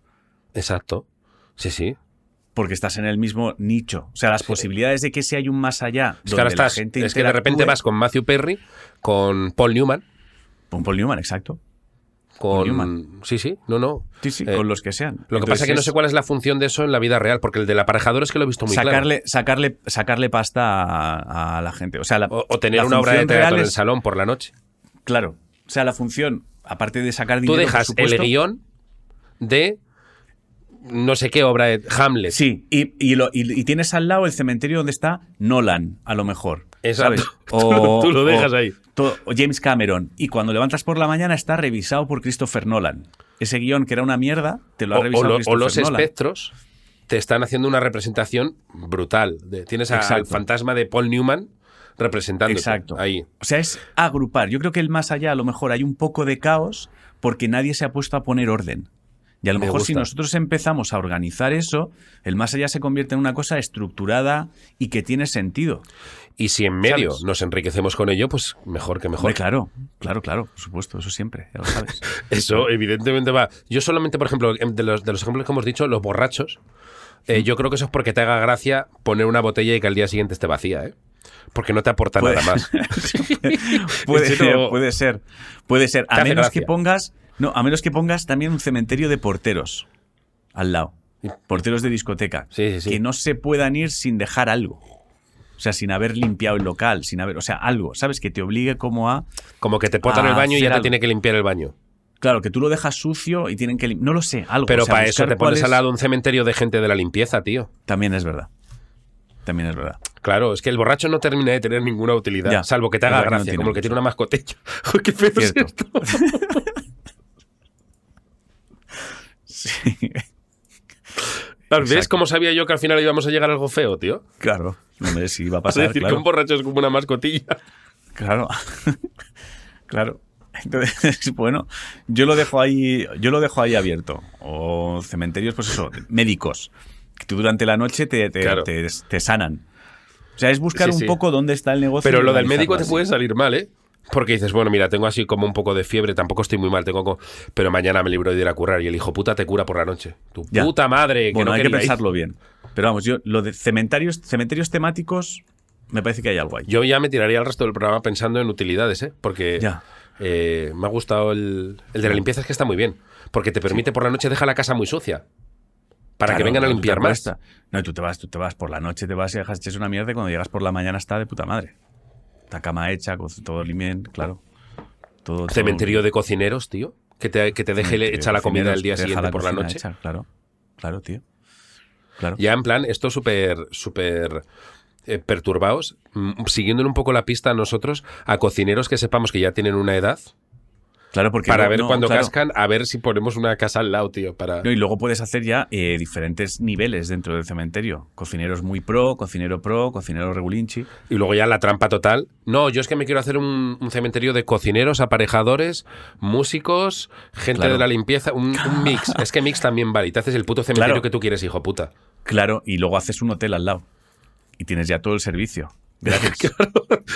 Exacto. Sí, sí. Porque estás en el mismo nicho. O sea, las posibilidades de que si hay un más allá. Es que estás, es que de repente vas con Matthew Perry, con Paul Newman. Con Paul Newman, exacto. Con... Sí, sí, no, no. Sí, sí, con eh, los que sean. Lo que pasa es que no sé cuál es la función de eso en la vida real, porque el del aparejador es que lo he visto muy sacarle, claro. Sacarle, sacarle pasta a, la gente. O, sea, o, tener una obra de teatro en el salón por la noche. Claro. O sea, la función, aparte de sacar dinero. Tú dejas el guion de no sé qué obra de Hamlet. Sí, y, y, lo- y- y tienes al lado el cementerio donde está Nolan, a lo mejor. Exacto. ¿sabes? Tú lo- dejas ahí. o James Cameron. Y cuando levantas por la mañana está revisado por Christopher Nolan. Ese guion que era una mierda, te lo ha O, o revisado lo- o Christopher los Nolan. espectros te están haciendo una representación brutal. Tienes a- al fantasma de Paul Newman representando Exacto. ahí. O sea, es agrupar. Yo creo que el más allá, a lo mejor hay un poco de caos porque nadie se ha puesto a poner orden. Y a lo Me mejor si nosotros empezamos a organizar eso, el más allá se convierte en una cosa estructurada y que tiene sentido. Y si en medio ¿Sabes? nos enriquecemos con ello, pues mejor que mejor. Hombre, claro, claro, claro, por supuesto, eso siempre, ya lo sabes. Eso evidentemente va. Yo solamente, por ejemplo, em, de los, de los ejemplos que hemos dicho, los borrachos, eh, yo creo que eso es porque te haga gracia poner una botella y que al día siguiente esté vacía, ¿eh? Porque no te aporta Puede- nada más. puede, serio, puede ser, puede ser. A menos gracia. que pongas, no, a menos que pongas también un cementerio de porteros al lado, porteros de discoteca, Sí, sí, sí. que no se puedan ir sin dejar algo. O sea, sin haber limpiado el local, sin haber, o sea, algo, ¿sabes? Que te obligue como a, Como que te potan el baño y hacer ya te algo. tiene que limpiar el baño. claro, que tú lo dejas sucio y tienen que, no lo sé, algo. Pero o sea, para eso te pones es- al lado un cementerio de gente de la limpieza, tío. También es verdad. También es verdad. Claro, es que el borracho no termina de tener ninguna utilidad, Ya, salvo que te haga no gracia, como el que tiene una mascotilla. ¿Qué feo es esto? Sí, ¿Ves Exacto. cómo sabía yo que al final íbamos a llegar a algo feo, tío? claro. No me si iba a pasar, decir claro. que un borracho es como una mascotilla. Claro. claro. Entonces, bueno, yo lo dejo ahí, yo lo dejo ahí abierto. O cementerios, pues eso, médicos. Que tú durante la noche te, te, Claro. te- te sanan. O sea, es buscar Sí, un sí. poco dónde está el negocio. Pero lo del médico te puede salir mal, ¿eh? Porque dices, bueno, mira, tengo así como un poco de fiebre, tampoco estoy muy mal, tengo co- pero mañana me libro de ir a curar y el hijo puta te cura por la noche. Tu Ya. puta madre, que Bueno, no hay que pensarlo bien. Pero vamos, yo, lo de cementerios, cementerios temáticos, me parece que hay algo ahí. Yo ya me tiraría el resto del programa pensando en utilidades, ¿eh? Porque Ya. eh, me ha gustado el, el de la limpieza, es que está muy bien. Porque te permite por la noche dejar la casa muy sucia. Para que vengan a limpiar más. acuestas. No, tú te vas, tú te vas por la noche, te vas y dejas echas una mierda y cuando llegas por la mañana está de puta madre. La cama hecha, con todo bien, claro. Todo, todo- Cementerio de cocineros, tío. Que te, que te deje cementerio hecha la comida el día siguiente por la noche. hecha, claro, claro, tío. Claro. Ya en plan, esto súper, súper eh, perturbados, mm, siguiéndole un poco la pista a nosotros, a cocineros que sepamos que ya tienen una edad, Claro, porque para no- ver no, cuando claro. cascan, a ver si ponemos una casa al lado, tío, para... No, y luego puedes hacer ya eh, diferentes niveles dentro del cementerio. Cocineros muy pro, cocinero pro, cocinero regulinchi. Y luego ya la trampa total. No, yo es que me quiero hacer un, un cementerio de cocineros, aparejadores, músicos, gente Claro. de la limpieza, un, un mix. Es que mix también vale. Y te haces el puto cementerio Claro. que tú quieres, hijo puta. Claro, y luego haces un hotel al lado. Y tienes ya todo el servicio. Gratis.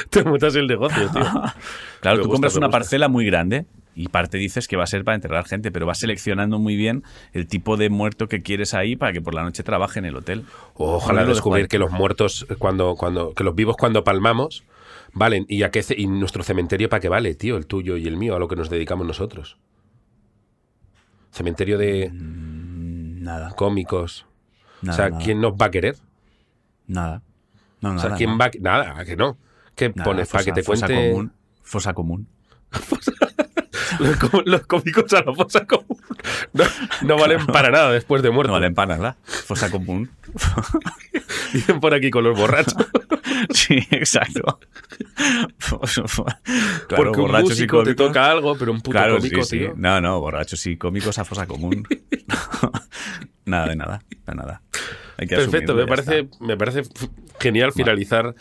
Te montas el negocio, tío. Claro, Me tú gusta, compras una gusta. parcela muy grande y parte dices que va a ser para enterrar gente, pero vas seleccionando muy bien el tipo de muerto que quieres ahí para que por la noche trabaje en el hotel. Ojalá descubrir que los muertos, eh, cuando, cuando, que los vivos cuando palmamos, valen. ¿Y, a qué, y nuestro cementerio para qué vale, tío? El tuyo y el mío, a lo que nos dedicamos nosotros. Cementerio de Nada. cómicos. nada o sea, nada, ¿quién nos va a querer? Nada. No, O nada, sea, ¿quién va a... Nada, ¿a que no? ¿Qué pones? para que te fosa cuente... común. Fosa común. Los, cómicos a la fosa común. No, no valen para nada después de muerto. No valen para nada. Fosa común. Dicen por aquí con los borrachos. sí, exacto. claro, Porque un borrachos y te cómicos. toca algo, pero un puto Claro, cómico, sí, sí. tío. No, no, borrachos y cómicos a fosa común. nada de nada, de nada. Hay que Perfecto, me parece, está. me parece genial finalizar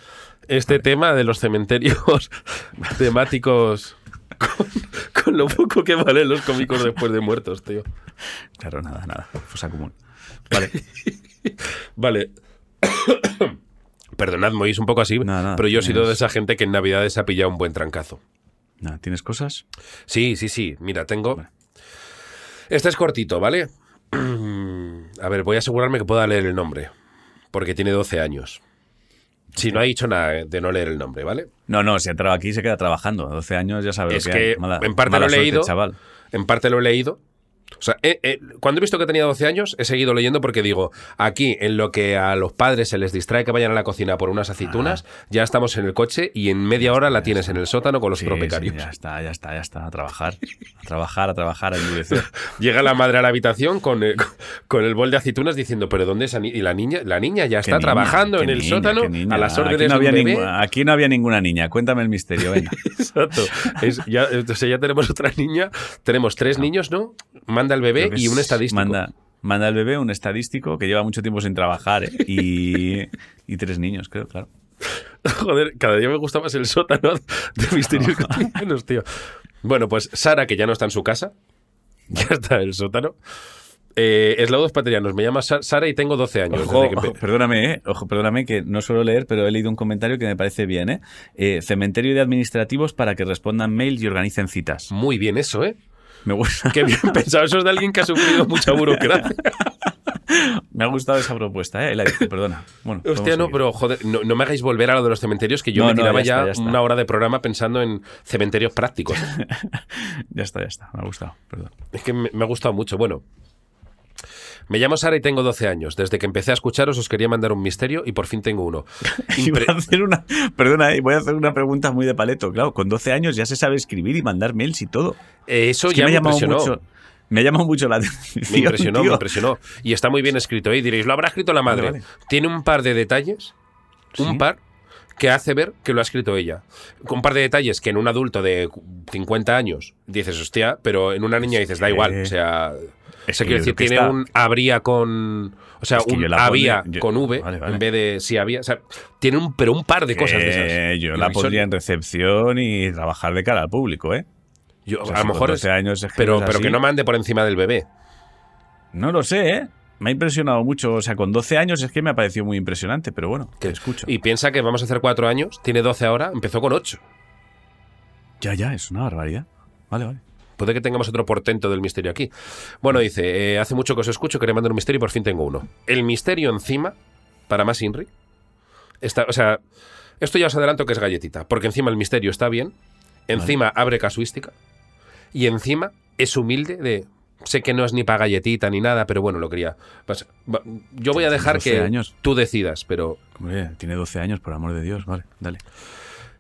este tema de los cementerios temáticos con, con lo poco que valen los cómicos después de muertos, tío. Claro, nada, nada. Fosa común. Vale. Vale. Perdonadme, hoy es un poco así, Nada, nada, pero yo he sido de esa gente que en Navidades ha pillado un buen trancazo. Nada, ¿Tienes cosas? Sí, sí, sí. Mira, tengo. Este es cortito, ¿vale? A ver, voy a asegurarme que pueda leer el nombre. Porque tiene 12 años. Si no ha dicho nada de no leer el nombre, ¿vale? No, no, si ha entrado aquí se queda trabajando. 12 años ya sabes Es lo que, que. Mala- en parte lo he suerte, leído. chaval. En parte lo he leído. O sea, eh, eh, cuando he visto que tenía 12 años, he seguido leyendo porque digo, aquí en lo que a los padres se les distrae que vayan a la cocina por unas aceitunas, ya estamos en el coche y en media hora la tienes en el sótano con los Sí, propecarios. sí, ya está, ya está, ya está. A trabajar. A trabajar, a trabajar, a endurecer. Llega la madre a la habitación con el, con el bol de aceitunas diciendo, pero ¿dónde es? Y la niña, la niña ya ¿Qué está niña? trabajando ¿Qué en el niña? sótano a las Aquí órdenes no, de había bebé. ninguna- aquí no había ninguna niña. Cuéntame el misterio, venga. Exacto. Es- ya, entonces ya tenemos otra niña, tenemos tres niños, ¿no? Manda el bebé y un es- estadístico. Manda, manda al bebé un estadístico que lleva mucho tiempo sin trabajar ¿eh? y, y tres niños, creo, claro. Joder, cada día me gusta más el sótano de misterios cotidianos, tío. Bueno, pues Sara, que ya no está en su casa, ya está en el sótano. Eh, Eslaudos Paterianos, me llama Sa- Sara y tengo 12 años. Ojo, desde que empe- ojo, perdóname, ¿eh? Ojo, perdóname que no suelo leer, pero he leído un comentario que me parece bien. ¿eh? Eh, cementerio de administrativos para que respondan mails y organicen citas. Muy bien eso, ¿eh? Me gusta. Qué bien pensado. Eso es de alguien que ha sufrido mucha burocracia. Me ha gustado esa propuesta, ¿eh? La dicho, perdona. Bueno, Hostia, no, pero joder, no, no me hagáis volver a lo de los cementerios, que yo No, me no, tiraba ya ya, está, ya está. una hora de programa pensando en cementerios prácticos. Ya está, ya está. Me ha gustado, perdón. Es que me, me ha gustado mucho. Bueno, me llamo Sara y tengo 12 años. Desde que empecé a escucharos os quería mandar un misterio y por fin tengo uno. Voy Impre- a hacer una, perdona, eh, voy a hacer una pregunta muy de paleto. Claro, con 12 años ya se sabe escribir y mandar mails y todo. Eh, Eso Es que ya me, me, ha llamado impresionó. mucho. Me ha llamado mucho la atención. Me impresionó, me impresionó. Y está muy bien escrito. ¿eh? Y diréis, lo habrá escrito la madre. Vale, vale. Tiene un par de detalles, ¿Sí? un par, que hace ver que lo ha escrito ella. Con un par de detalles que en un adulto de 50 años dices, hostia, pero en una niña dices, da igual. O sea, Es que decir, que tiene está- un habría con. O sea, Es que yo un había yo- con V Vale, vale. en vez de si había. O sea, tiene un, pero un par de cosas de esas. yo la pondría en recepción y trabajar de cara al público, ¿eh? Yo, O sea, a lo mejor 12 es- años pero, pero así- que no mande por encima del bebé. No lo sé, ¿eh? Me ha impresionado mucho. O sea, con 12 años es que me ha parecido muy impresionante, pero bueno, te escucho. Y piensa que vamos a hacer cuatro años, tiene 12 ahora, empezó con 8. Ya, ya, es una barbaridad. Vale, vale. Puede que tengamos otro portento del misterio aquí. Bueno, dice, eh, hace mucho que os escucho, quería mandar un misterio y por fin tengo uno. El misterio encima, para más Inri, está, o sea, esto ya os adelanto que es galletita, porque encima el misterio está bien, encima abre casuística y encima es humilde de... Sé que no es ni para galletita ni nada, pero bueno, lo quería. Yo voy a dejar 12 que años. tú decidas, pero Hombre, tiene 12 años, por amor de Dios. Vale, dale.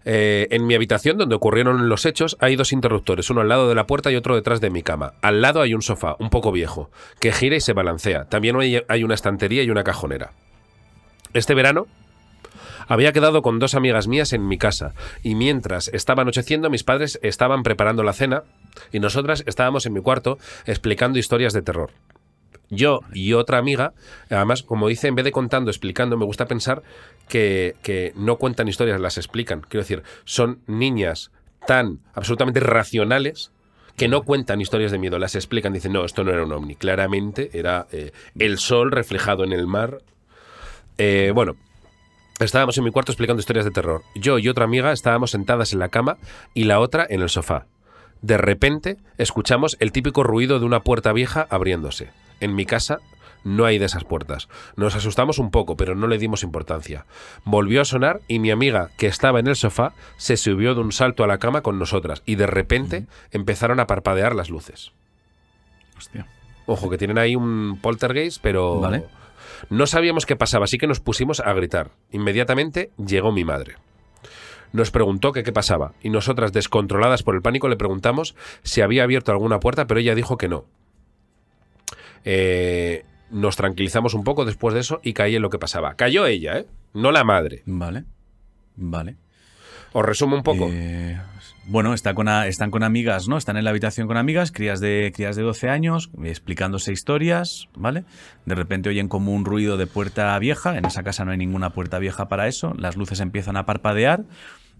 Eh, en mi habitación, donde ocurrieron los hechos, hay dos interruptores, uno al lado de la puerta y otro detrás de mi cama. Al lado hay un sofá, un poco viejo, que gira y se balancea. También hay, hay una estantería y una cajonera. Este verano había quedado con dos amigas mías en mi casa y mientras estaba anocheciendo mis padres estaban preparando la cena y nosotras estábamos en mi cuarto explicando historias de terror. Yo y otra amiga, además, como dice, en vez de contando, explicando, me gusta pensar que, que no cuentan historias, las explican. Quiero decir, son niñas tan absolutamente racionales que no cuentan historias de miedo, las explican, dicen, no, esto no era un ovni, claramente era eh, el sol reflejado en el mar. Eh, bueno, estábamos en mi cuarto explicando historias de terror. Yo y otra amiga estábamos sentadas en la cama y la otra en el sofá. De repente escuchamos el típico ruido de una puerta vieja abriéndose. En mi casa no hay de esas puertas. Nos asustamos un poco, pero no le dimos importancia. Volvió a sonar y mi amiga, que estaba en el sofá, se subió de un salto a la cama con nosotras y de repente empezaron a parpadear las luces. Hostia. Ojo, que tienen ahí un poltergeist, pero Vale. No sabíamos qué pasaba, así que nos pusimos a gritar. Inmediatamente llegó mi madre. Nos preguntó que qué pasaba, y nosotras, descontroladas por el pánico, le preguntamos si había abierto alguna puerta, pero ella dijo que no. Eh, nos tranquilizamos un poco después de eso y caí en lo que pasaba. Cayó ella, ¿eh? No la madre. Vale. Vale. Os resumo un poco. Eh, bueno, están con amigas, ¿no? Están en la habitación con amigas, crías de, crías de 12 años, explicándose historias, ¿vale? De repente oyen como un ruido de puerta vieja. En esa casa no hay ninguna puerta vieja para eso. Las luces empiezan a parpadear,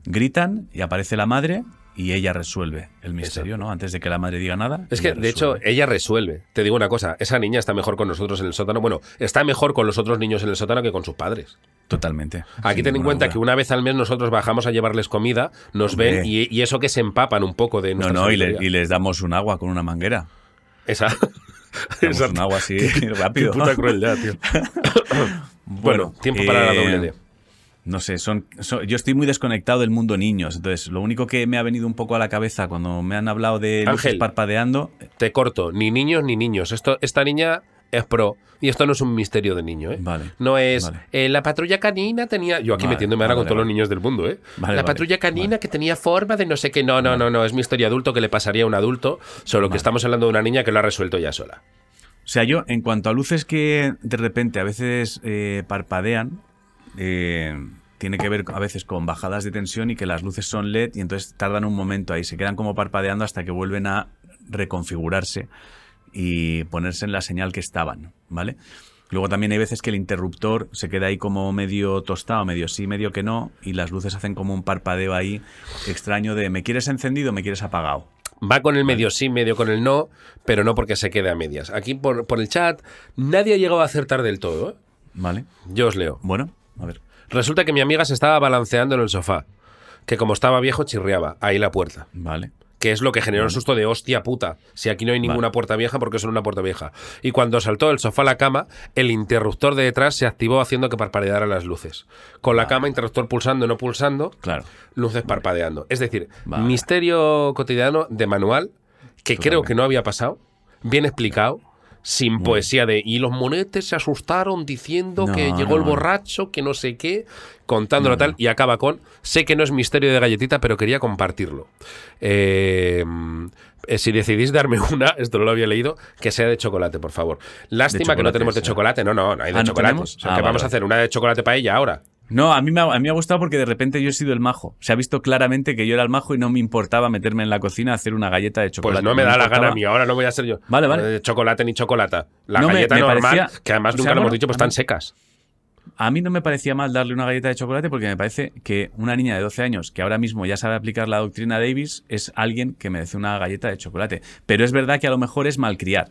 gritan y aparece la madre y ella resuelve el misterio, ¿no? Antes de que la madre diga nada. Es que, de hecho, ella resuelve. Te digo una cosa, esa niña está mejor con nosotros en el sótano. Bueno, está mejor con los otros niños en el sótano que con sus padres. Totalmente. Aquí ten en cuenta duda. que una vez al mes nosotros bajamos a llevarles comida, nos Hombre. ven y, y eso que se empapan un poco de No, no, y, le- sabiduría. y les damos un agua con una manguera. Esa. Damos un agua así Qué rápido. puta crueldad, tío. bueno, tiempo para la eh, WD. No sé, son, son- yo estoy muy desconectado del mundo niños. Entonces, lo único que me ha venido un poco a la cabeza cuando me han hablado de luces Ángel. parpadeando. te corto, ni niños ni niños. Esto, esta niña es pro. Y esto no es un misterio de niño, ¿eh? Vale. No es. Vale. eh, la patrulla canina tenía. Yo aquí Vale, metiéndome ahora con todos los niños del mundo, ¿eh? La patrulla canina que tenía forma de no sé qué. No, no, no, no. Es misterio adulto que le pasaría a un adulto. Solo que estamos hablando de una niña que lo ha resuelto ya sola. O sea, yo, en cuanto a luces que de repente a veces eh, parpadean, eh, tiene que ver a veces con bajadas de tensión y que las luces son LED y entonces tardan un momento ahí, se quedan como parpadeando hasta que vuelven a reconfigurarse y ponerse en la señal que estaban, ¿vale? Luego también hay veces que el interruptor se queda ahí como medio tostado, medio sí, medio que no, y las luces hacen como un parpadeo ahí extraño de ¿me quieres encendido o me quieres apagado? Va con el medio sí, medio con el no, pero no porque se quede a medias. Aquí por, por el chat, nadie ha llegado a acertar del todo. ¿eh? ¿Vale? Yo os leo. Bueno, a ver. Resulta que mi amiga se estaba balanceando en el sofá, que como estaba viejo chirriaba, ahí la puerta. Vale. Que es lo que generó el susto de hostia puta. Si aquí no hay ninguna Vale. puerta vieja, porque es una puerta vieja. Y cuando saltó del sofá a la cama, el interruptor de detrás se activó haciendo que parpadearan las luces. Con la cama, interruptor pulsando, no pulsando, Claro. luces parpadeando. Es decir, misterio cotidiano de manual que creo que no había pasado, bien explicado, sin poesía de y los monetes se asustaron diciendo No, que llegó el borracho, que no sé qué, contándolo tal, y acaba con sé que no es misterio de galletita, pero quería compartirlo. Eh, eh, si decidís darme una, esto no lo había leído, que sea de chocolate, por favor. Lástima que no chocolate, tenemos de sí. chocolate, no, no, no hay de Ah, ¿no chocolate. O sea, Ah, que vale, vamos a hacer una de chocolate para ella ahora. No, a mí, me ha, a mí me ha gustado porque de repente yo he sido el majo. Se ha visto claramente que yo era el majo y no me importaba meterme en la cocina a hacer una galleta de Pues chocolate. no me da la gana a mí, ahora no voy a ser yo. Vale, vale. De chocolate ni chocolata. La No, me- galleta me normal, parecía- que además nunca sea, lo hemos dicho, pues están secas. A mí no me parecía mal darle una galleta de chocolate porque me parece que una niña de 12 años que ahora mismo ya sabe aplicar la doctrina Davis es alguien que merece una galleta de chocolate. Pero es verdad que a lo mejor es malcriar.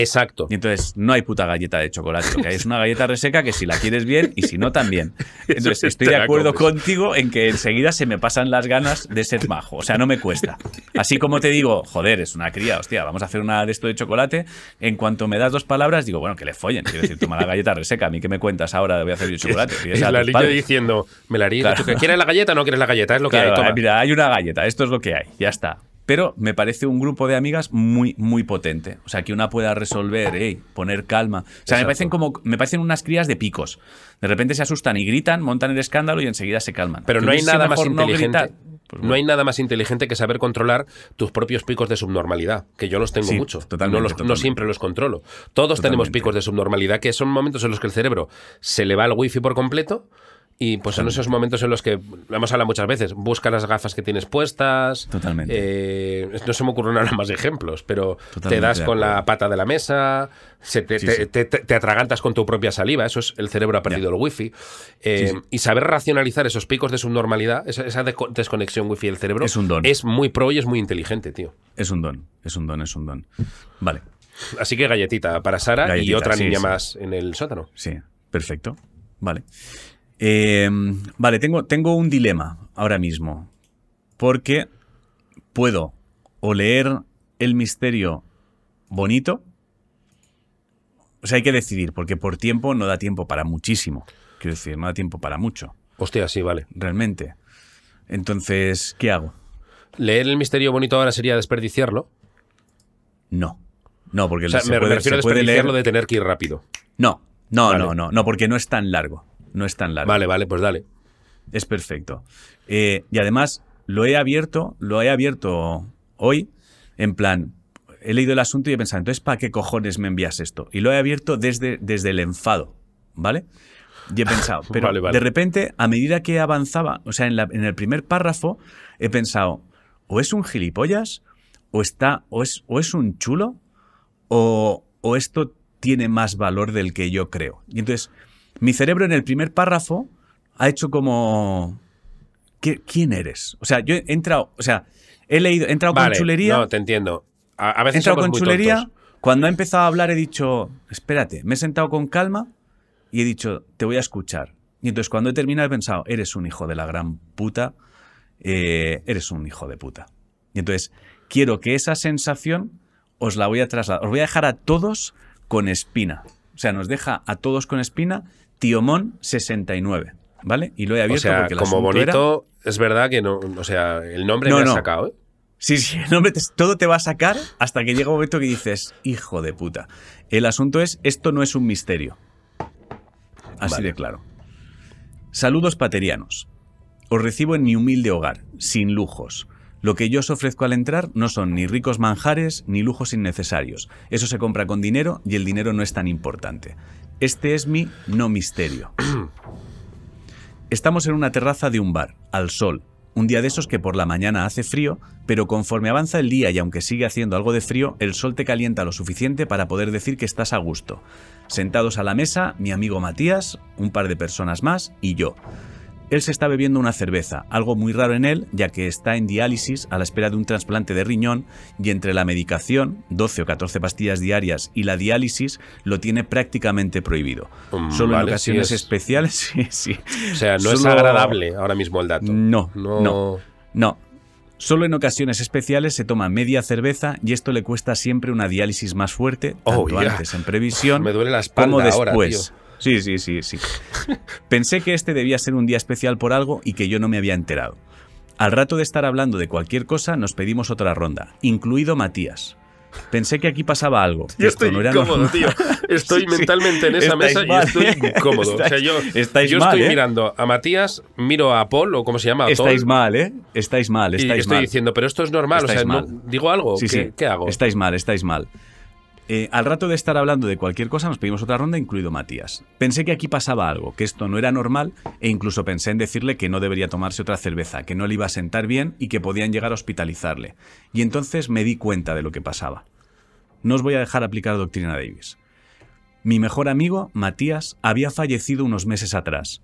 Exacto. Y entonces no hay puta galleta de chocolate. Lo que hay es una galleta reseca que si la quieres bien y si no también. Entonces estoy de acuerdo contigo en que enseguida se me pasan las ganas de ser majo. O sea, no me cuesta. Así como te digo, joder, es una cría, hostia, vamos a hacer una de esto de chocolate. En cuanto me das dos palabras, digo, bueno, que le follen. Quiero decir, toma la galleta reseca. A mí que me cuentas ahora voy a hacer yo chocolate. Es a la niña diciendo, me la haría. Claro. ¿Tú que ¿Quieres la galleta o no quieres la galleta? Es lo que Claro, hay. Toma. mira, hay una galleta, esto es lo que hay, ya está. Pero me parece un grupo de amigas muy, muy potente. O sea, que una pueda resolver, ey, poner calma. O sea, Exacto. me parecen como, me parecen unas crías de picos. De repente se asustan y gritan, montan el escándalo y enseguida se calman. Pero no hay nada más no inteligente. pues No hay nada más inteligente que saber controlar tus propios picos de subnormalidad, que yo los tengo Sí, mucho. no, los- no totalmente. siempre los controlo. Todos tenemos picos de subnormalidad, que son momentos en los que el cerebro se le va el wifi por completo. Y pues en esos momentos en los que, lo hemos hablado muchas veces, busca las gafas que tienes puestas. Totalmente. eh, no se me ocurren nada más ejemplos, pero te Totalmente das con la pata de la mesa, se te, Sí, te- sí. te- te- te atragantas con tu propia saliva, eso es el cerebro ha perdido el wifi. Eh, Sí. Y saber racionalizar esos picos de subnormalidad, esa, esa desconexión wifi del cerebro, Es un don. es muy pro y es muy inteligente, tío. Es un don, es un don, es un don. Vale, Así que galletita para Sara y otra niña más en el sótano. sí, perfecto. Vale. Eh, vale, tengo, tengo un dilema ahora mismo. Porque puedo o leer el misterio bonito. O sea, hay que decidir, porque por tiempo no da tiempo para muchísimo. Quiero decir, no da tiempo para mucho, Hostia, sí, vale. realmente. Entonces, ¿qué hago? Leer el misterio bonito ahora sería desperdiciarlo. No. No, porque O sea, se me, me puede- refiero a puede desperdiciarlo leer- de tener que ir rápido. No, no, Vale. no, no, no, porque no es tan largo. No es tan largo. Vale, vale, pues dale. Es perfecto. Eh, y además, lo he abierto, lo he abierto hoy, en plan, he leído el asunto y he pensado, entonces, ¿para qué cojones me envías esto? Y lo he abierto desde, desde el enfado, ¿vale? Y he pensado, pero Vale, vale. de repente, a medida que avanzaba, o sea, en, la- en el primer párrafo, he pensado, o es un gilipollas, o está, o es, o es un chulo, o, o esto tiene más valor del que yo creo. Y entonces, mi cerebro en el primer párrafo ha hecho como... ¿Qué- ¿Quién eres? O sea, yo he entrado, o sea, he leído, he entrado Vale, con chulería, no, te entiendo. A, a he veces entrado con chulería, cuando ha empezado a hablar he dicho, espérate, me he sentado con calma y he dicho, te voy a escuchar. Y entonces cuando he terminado he pensado, eres un hijo de la gran puta, eh, eres un hijo de puta. Y entonces quiero que esa sensación os la voy a trasladar, os voy a dejar a todos con espina. O sea, nos deja a todos con espina Tiomón 69, ¿vale? Y lo he O abierto sea, porque el como era- bonito, es verdad que no. O sea, el nombre No, me ha no. sacado, ¿eh? Sí, sí, el nombre te- todo te va a sacar hasta que llega un momento que dices, hijo de puta. El asunto es, esto no es un misterio. Así Vale. de claro. Saludos paterianos. Os recibo en mi humilde hogar, sin lujos. Lo que yo os ofrezco al entrar no son ni ricos manjares ni lujos innecesarios. Eso se compra con dinero y el dinero no es tan importante. Este es mi no misterio. Estamos en una terraza de un bar, al sol. Un día de esos que por la mañana hace frío, pero conforme avanza el día y aunque sigue haciendo algo de frío, el sol te calienta lo suficiente para poder decir que estás a gusto. Sentados a la mesa, mi amigo Matías, un par de personas más y yo. Él se está bebiendo una cerveza, algo muy raro en él, ya que está en diálisis a la espera de un trasplante de riñón y entre la medicación, 12 o 14 pastillas diarias, y la diálisis, lo tiene prácticamente prohibido. Mm, Solo vale, en ocasiones sí es- especiales, sí, sí. O sea, no es agradable ahora mismo el dato. No, No. no, no. Solo en ocasiones especiales se toma media cerveza y esto le cuesta siempre una diálisis más fuerte, Oh, tanto antes en previsión Me duele la espalda como ahora, después. tío. Sí, sí, sí, sí. Pensé que este debía ser un día especial por algo y que yo no me había enterado. Al rato de estar hablando de cualquier cosa, nos pedimos otra ronda, incluido Matías. Pensé que aquí pasaba algo. Yo estoy no incómodo, tío. Estoy Sí, sí. mentalmente en esa Estáis mesa mal, y estoy incómodo. o sea, Estáis- yo, estáis yo mal, estoy ¿eh? mirando a Matías, miro a Paul, o como se llama, a Estáis mal, ¿eh? Estáis mal, y estáis estoy mal. diciendo, pero esto es normal. o sea, no-. ¿digo algo? Sí, ¿Qué, qué hago? Estáis mal, estáis mal. Eh, al rato de estar hablando de cualquier cosa, nos pedimos otra ronda, incluido Matías. Pensé que aquí pasaba algo, que esto no era normal, e incluso pensé en decirle que no debería tomarse otra cerveza, que no le iba a sentar bien y que podían llegar a hospitalizarle. Y entonces me di cuenta de lo que pasaba. No os voy a dejar aplicar doctrina Davis. Mi mejor amigo, Matías, había fallecido unos meses atrás.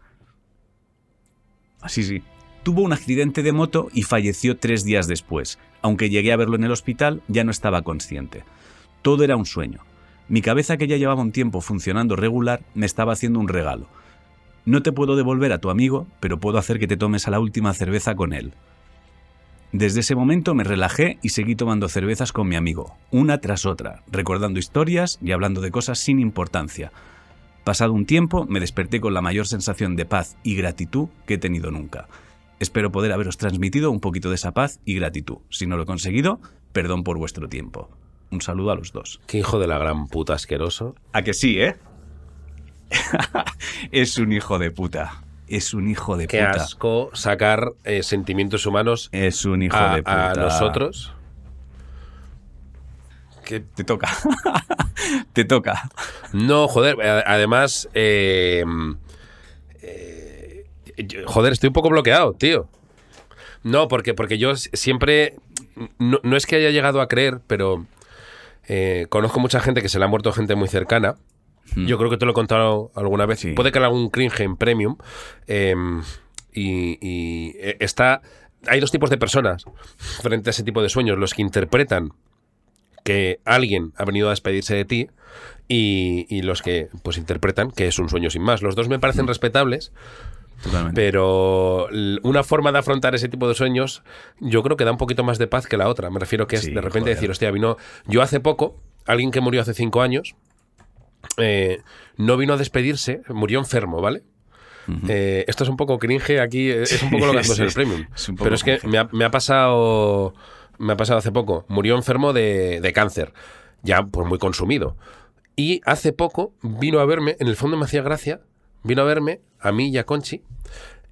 Así sí. Tuvo un accidente de moto y falleció tres días después. Aunque llegué a verlo en el hospital, ya no estaba consciente. Todo era un sueño. Mi cabeza, que ya llevaba un tiempo funcionando regular, me estaba haciendo un regalo. No te puedo devolver a tu amigo, pero puedo hacer que te tomes a la última cerveza con él. Desde ese momento me relajé y seguí tomando cervezas con mi amigo, una tras otra, recordando historias y hablando de cosas sin importancia. Pasado un tiempo, me desperté con la mayor sensación de paz y gratitud que he tenido nunca. Espero poder haberos transmitido un poquito de esa paz y gratitud. Si no lo he conseguido, perdón por vuestro tiempo. Un saludo a los dos. Qué hijo de la gran puta asqueroso. A que sí, ¿eh? es un hijo de puta. Es un hijo de Qué puta. asco sacar eh, sentimientos humanos Es un hijo a, de puta. a nosotros. Que Te toca. Te toca. No, joder, a- además, eh, eh, joder, estoy un poco bloqueado, tío. No, porque, porque yo siempre, no, no es que haya llegado a creer, pero eh, conozco mucha gente que se le ha muerto gente muy cercana. Yo creo que te lo he contado alguna vez. Hmm. Sí. Puede que haya algún cringe en Premium. eh, y, y, eh, está... Hay dos tipos de personas frente a ese tipo de sueños. Los que interpretan que alguien ha venido a despedirse de ti y, y los que pues interpretan que es un sueño sin más. Los dos me parecen respetables, Totalmente. pero una forma de afrontar ese tipo de sueños yo creo que da un poquito más de paz que la otra. Me refiero que es Sí, de repente joder. decir, hostia, vino... Yo hace poco, alguien que murió hace cinco años, eh, no vino a despedirse, murió enfermo, ¿vale? Eh, esto es un poco cringe aquí, eh, es un poco lo que hacemos Sí, en el premium. es Pero es que me ha, me ha pasado. Me ha pasado hace poco. Murió enfermo de, de cáncer. Ya, pues muy consumido. Y hace poco vino a verme, en el fondo me hacía gracia, vino a verme, a mí y a Conchi,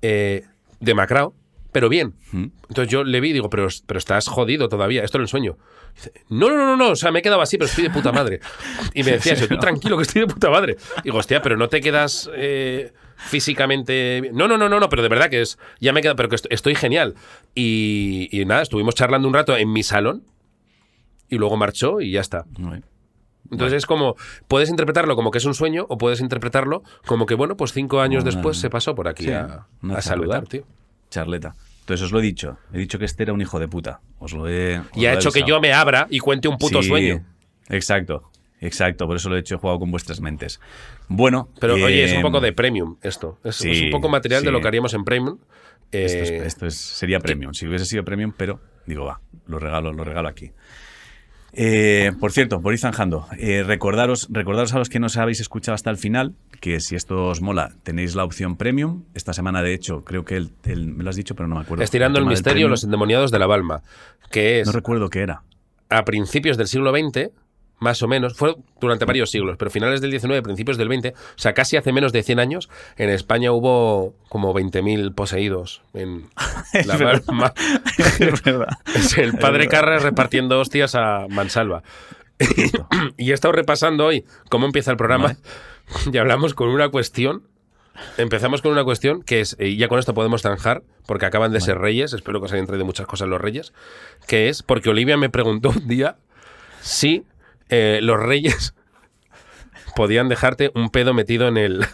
eh, demacrado, pero bien. Entonces yo le vi y digo, pero, pero estás jodido todavía, esto era el sueño. Dice, no, no, no, no, no, o sea, me he quedado así, pero estoy de puta madre. Y me decía eso, tú tranquilo que estoy de puta madre. Digo, hostia, pero no te quedas eh, físicamente... bien". No, no, no, no, no, pero de verdad que es... Ya me he quedado, pero que est- estoy genial. Y, y nada, estuvimos charlando un rato en mi salón y luego marchó y ya está. Muy Entonces es como, puedes interpretarlo como que es un sueño o puedes interpretarlo como que, bueno, pues cinco años después se pasó por aquí sí, a, saludar, tío. Charleta. Entonces os lo he dicho. He dicho que este era un hijo de puta. Os lo he. os Y ha he hecho que yo me abra y cuente un puto Sí, sueño. Exacto. Exacto. Por eso lo he hecho. He jugado con vuestras mentes. Bueno. Pero oye, es un eh, poco de premium esto. Es, un poco material de lo que haríamos en premium. Eh, Esto, es- esto es- sería premium. Si hubiese sido premium, pero digo, va, lo regalo, lo regalo aquí. Eh, por cierto, por ir zanjando, eh, recordaros, recordaros a los que no os habéis escuchado hasta el final que si esto os mola, tenéis la opción premium. Esta semana, de hecho, creo que el, el- me lo has dicho, pero no me acuerdo. Estirando el del misterio, los endemoniados de la Balma, que es No recuerdo qué era. a principios del siglo XX, más o menos, fue durante varios siglos, pero finales del XIX, principios del XX, o sea, casi hace menos de 100 años, en España hubo como 20.000 poseídos en la verdad. Es verdad. Es el padre Carras repartiendo hostias a Mansalva. y he estado repasando hoy cómo empieza el programa y hablamos con una cuestión. Empezamos con una cuestión que es, y ya con esto podemos zanjar, porque acaban de ser reyes, espero que os hayan traído muchas cosas los reyes, que es porque Olivia me preguntó un día si eh, los reyes podían dejarte un pedo metido en el...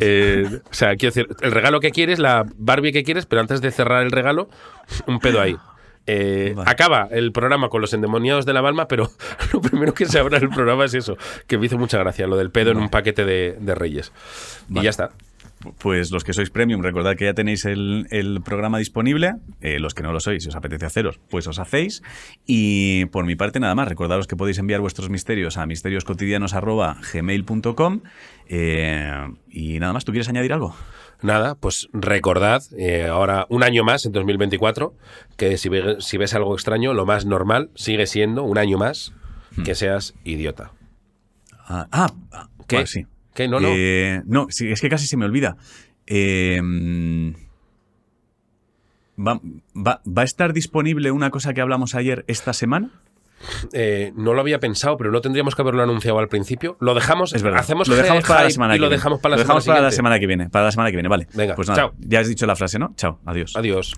eh, o sea, quiero decir, el regalo que quieres, la Barbie que quieres, pero antes de cerrar el regalo, un pedo ahí. Eh, Vale. Acaba el programa con los endemoniados de la Balma, pero lo primero que se abra el programa es eso, que me hizo mucha gracia, lo del pedo en un paquete de, de reyes. Y ya está. Pues los que sois premium, recordad que ya tenéis el, el programa disponible. Eh, los que no lo sois, si os apetece haceros, pues os hacéis. Y por mi parte, nada más. Recordaros que podéis enviar vuestros misterios a misterioscotidianos.gmail.com. Eh, y nada más, ¿tú quieres añadir algo? Nada, pues recordad, eh, ahora un año más, en 2024, que si, ve- si ves algo extraño, lo más normal sigue siendo un año más que seas idiota. Ah, ah, ah, ¿Qué? vale, sí. ¿Qué? No, no. Eh, no, es que casi se me olvida. Eh, va, va- va a estar disponible una cosa que hablamos ayer esta semana? Eh, no lo había pensado, pero no tendríamos que haberlo anunciado al principio. Lo dejamos, Es verdad. hacemos lo dejamos para la semana y que lo viene. dejamos para la Lo dejamos semana para la semana que viene. Para la semana que viene, vale. Venga, pues nada, chao. ya has dicho la frase, ¿no? Chao, adiós. Adiós.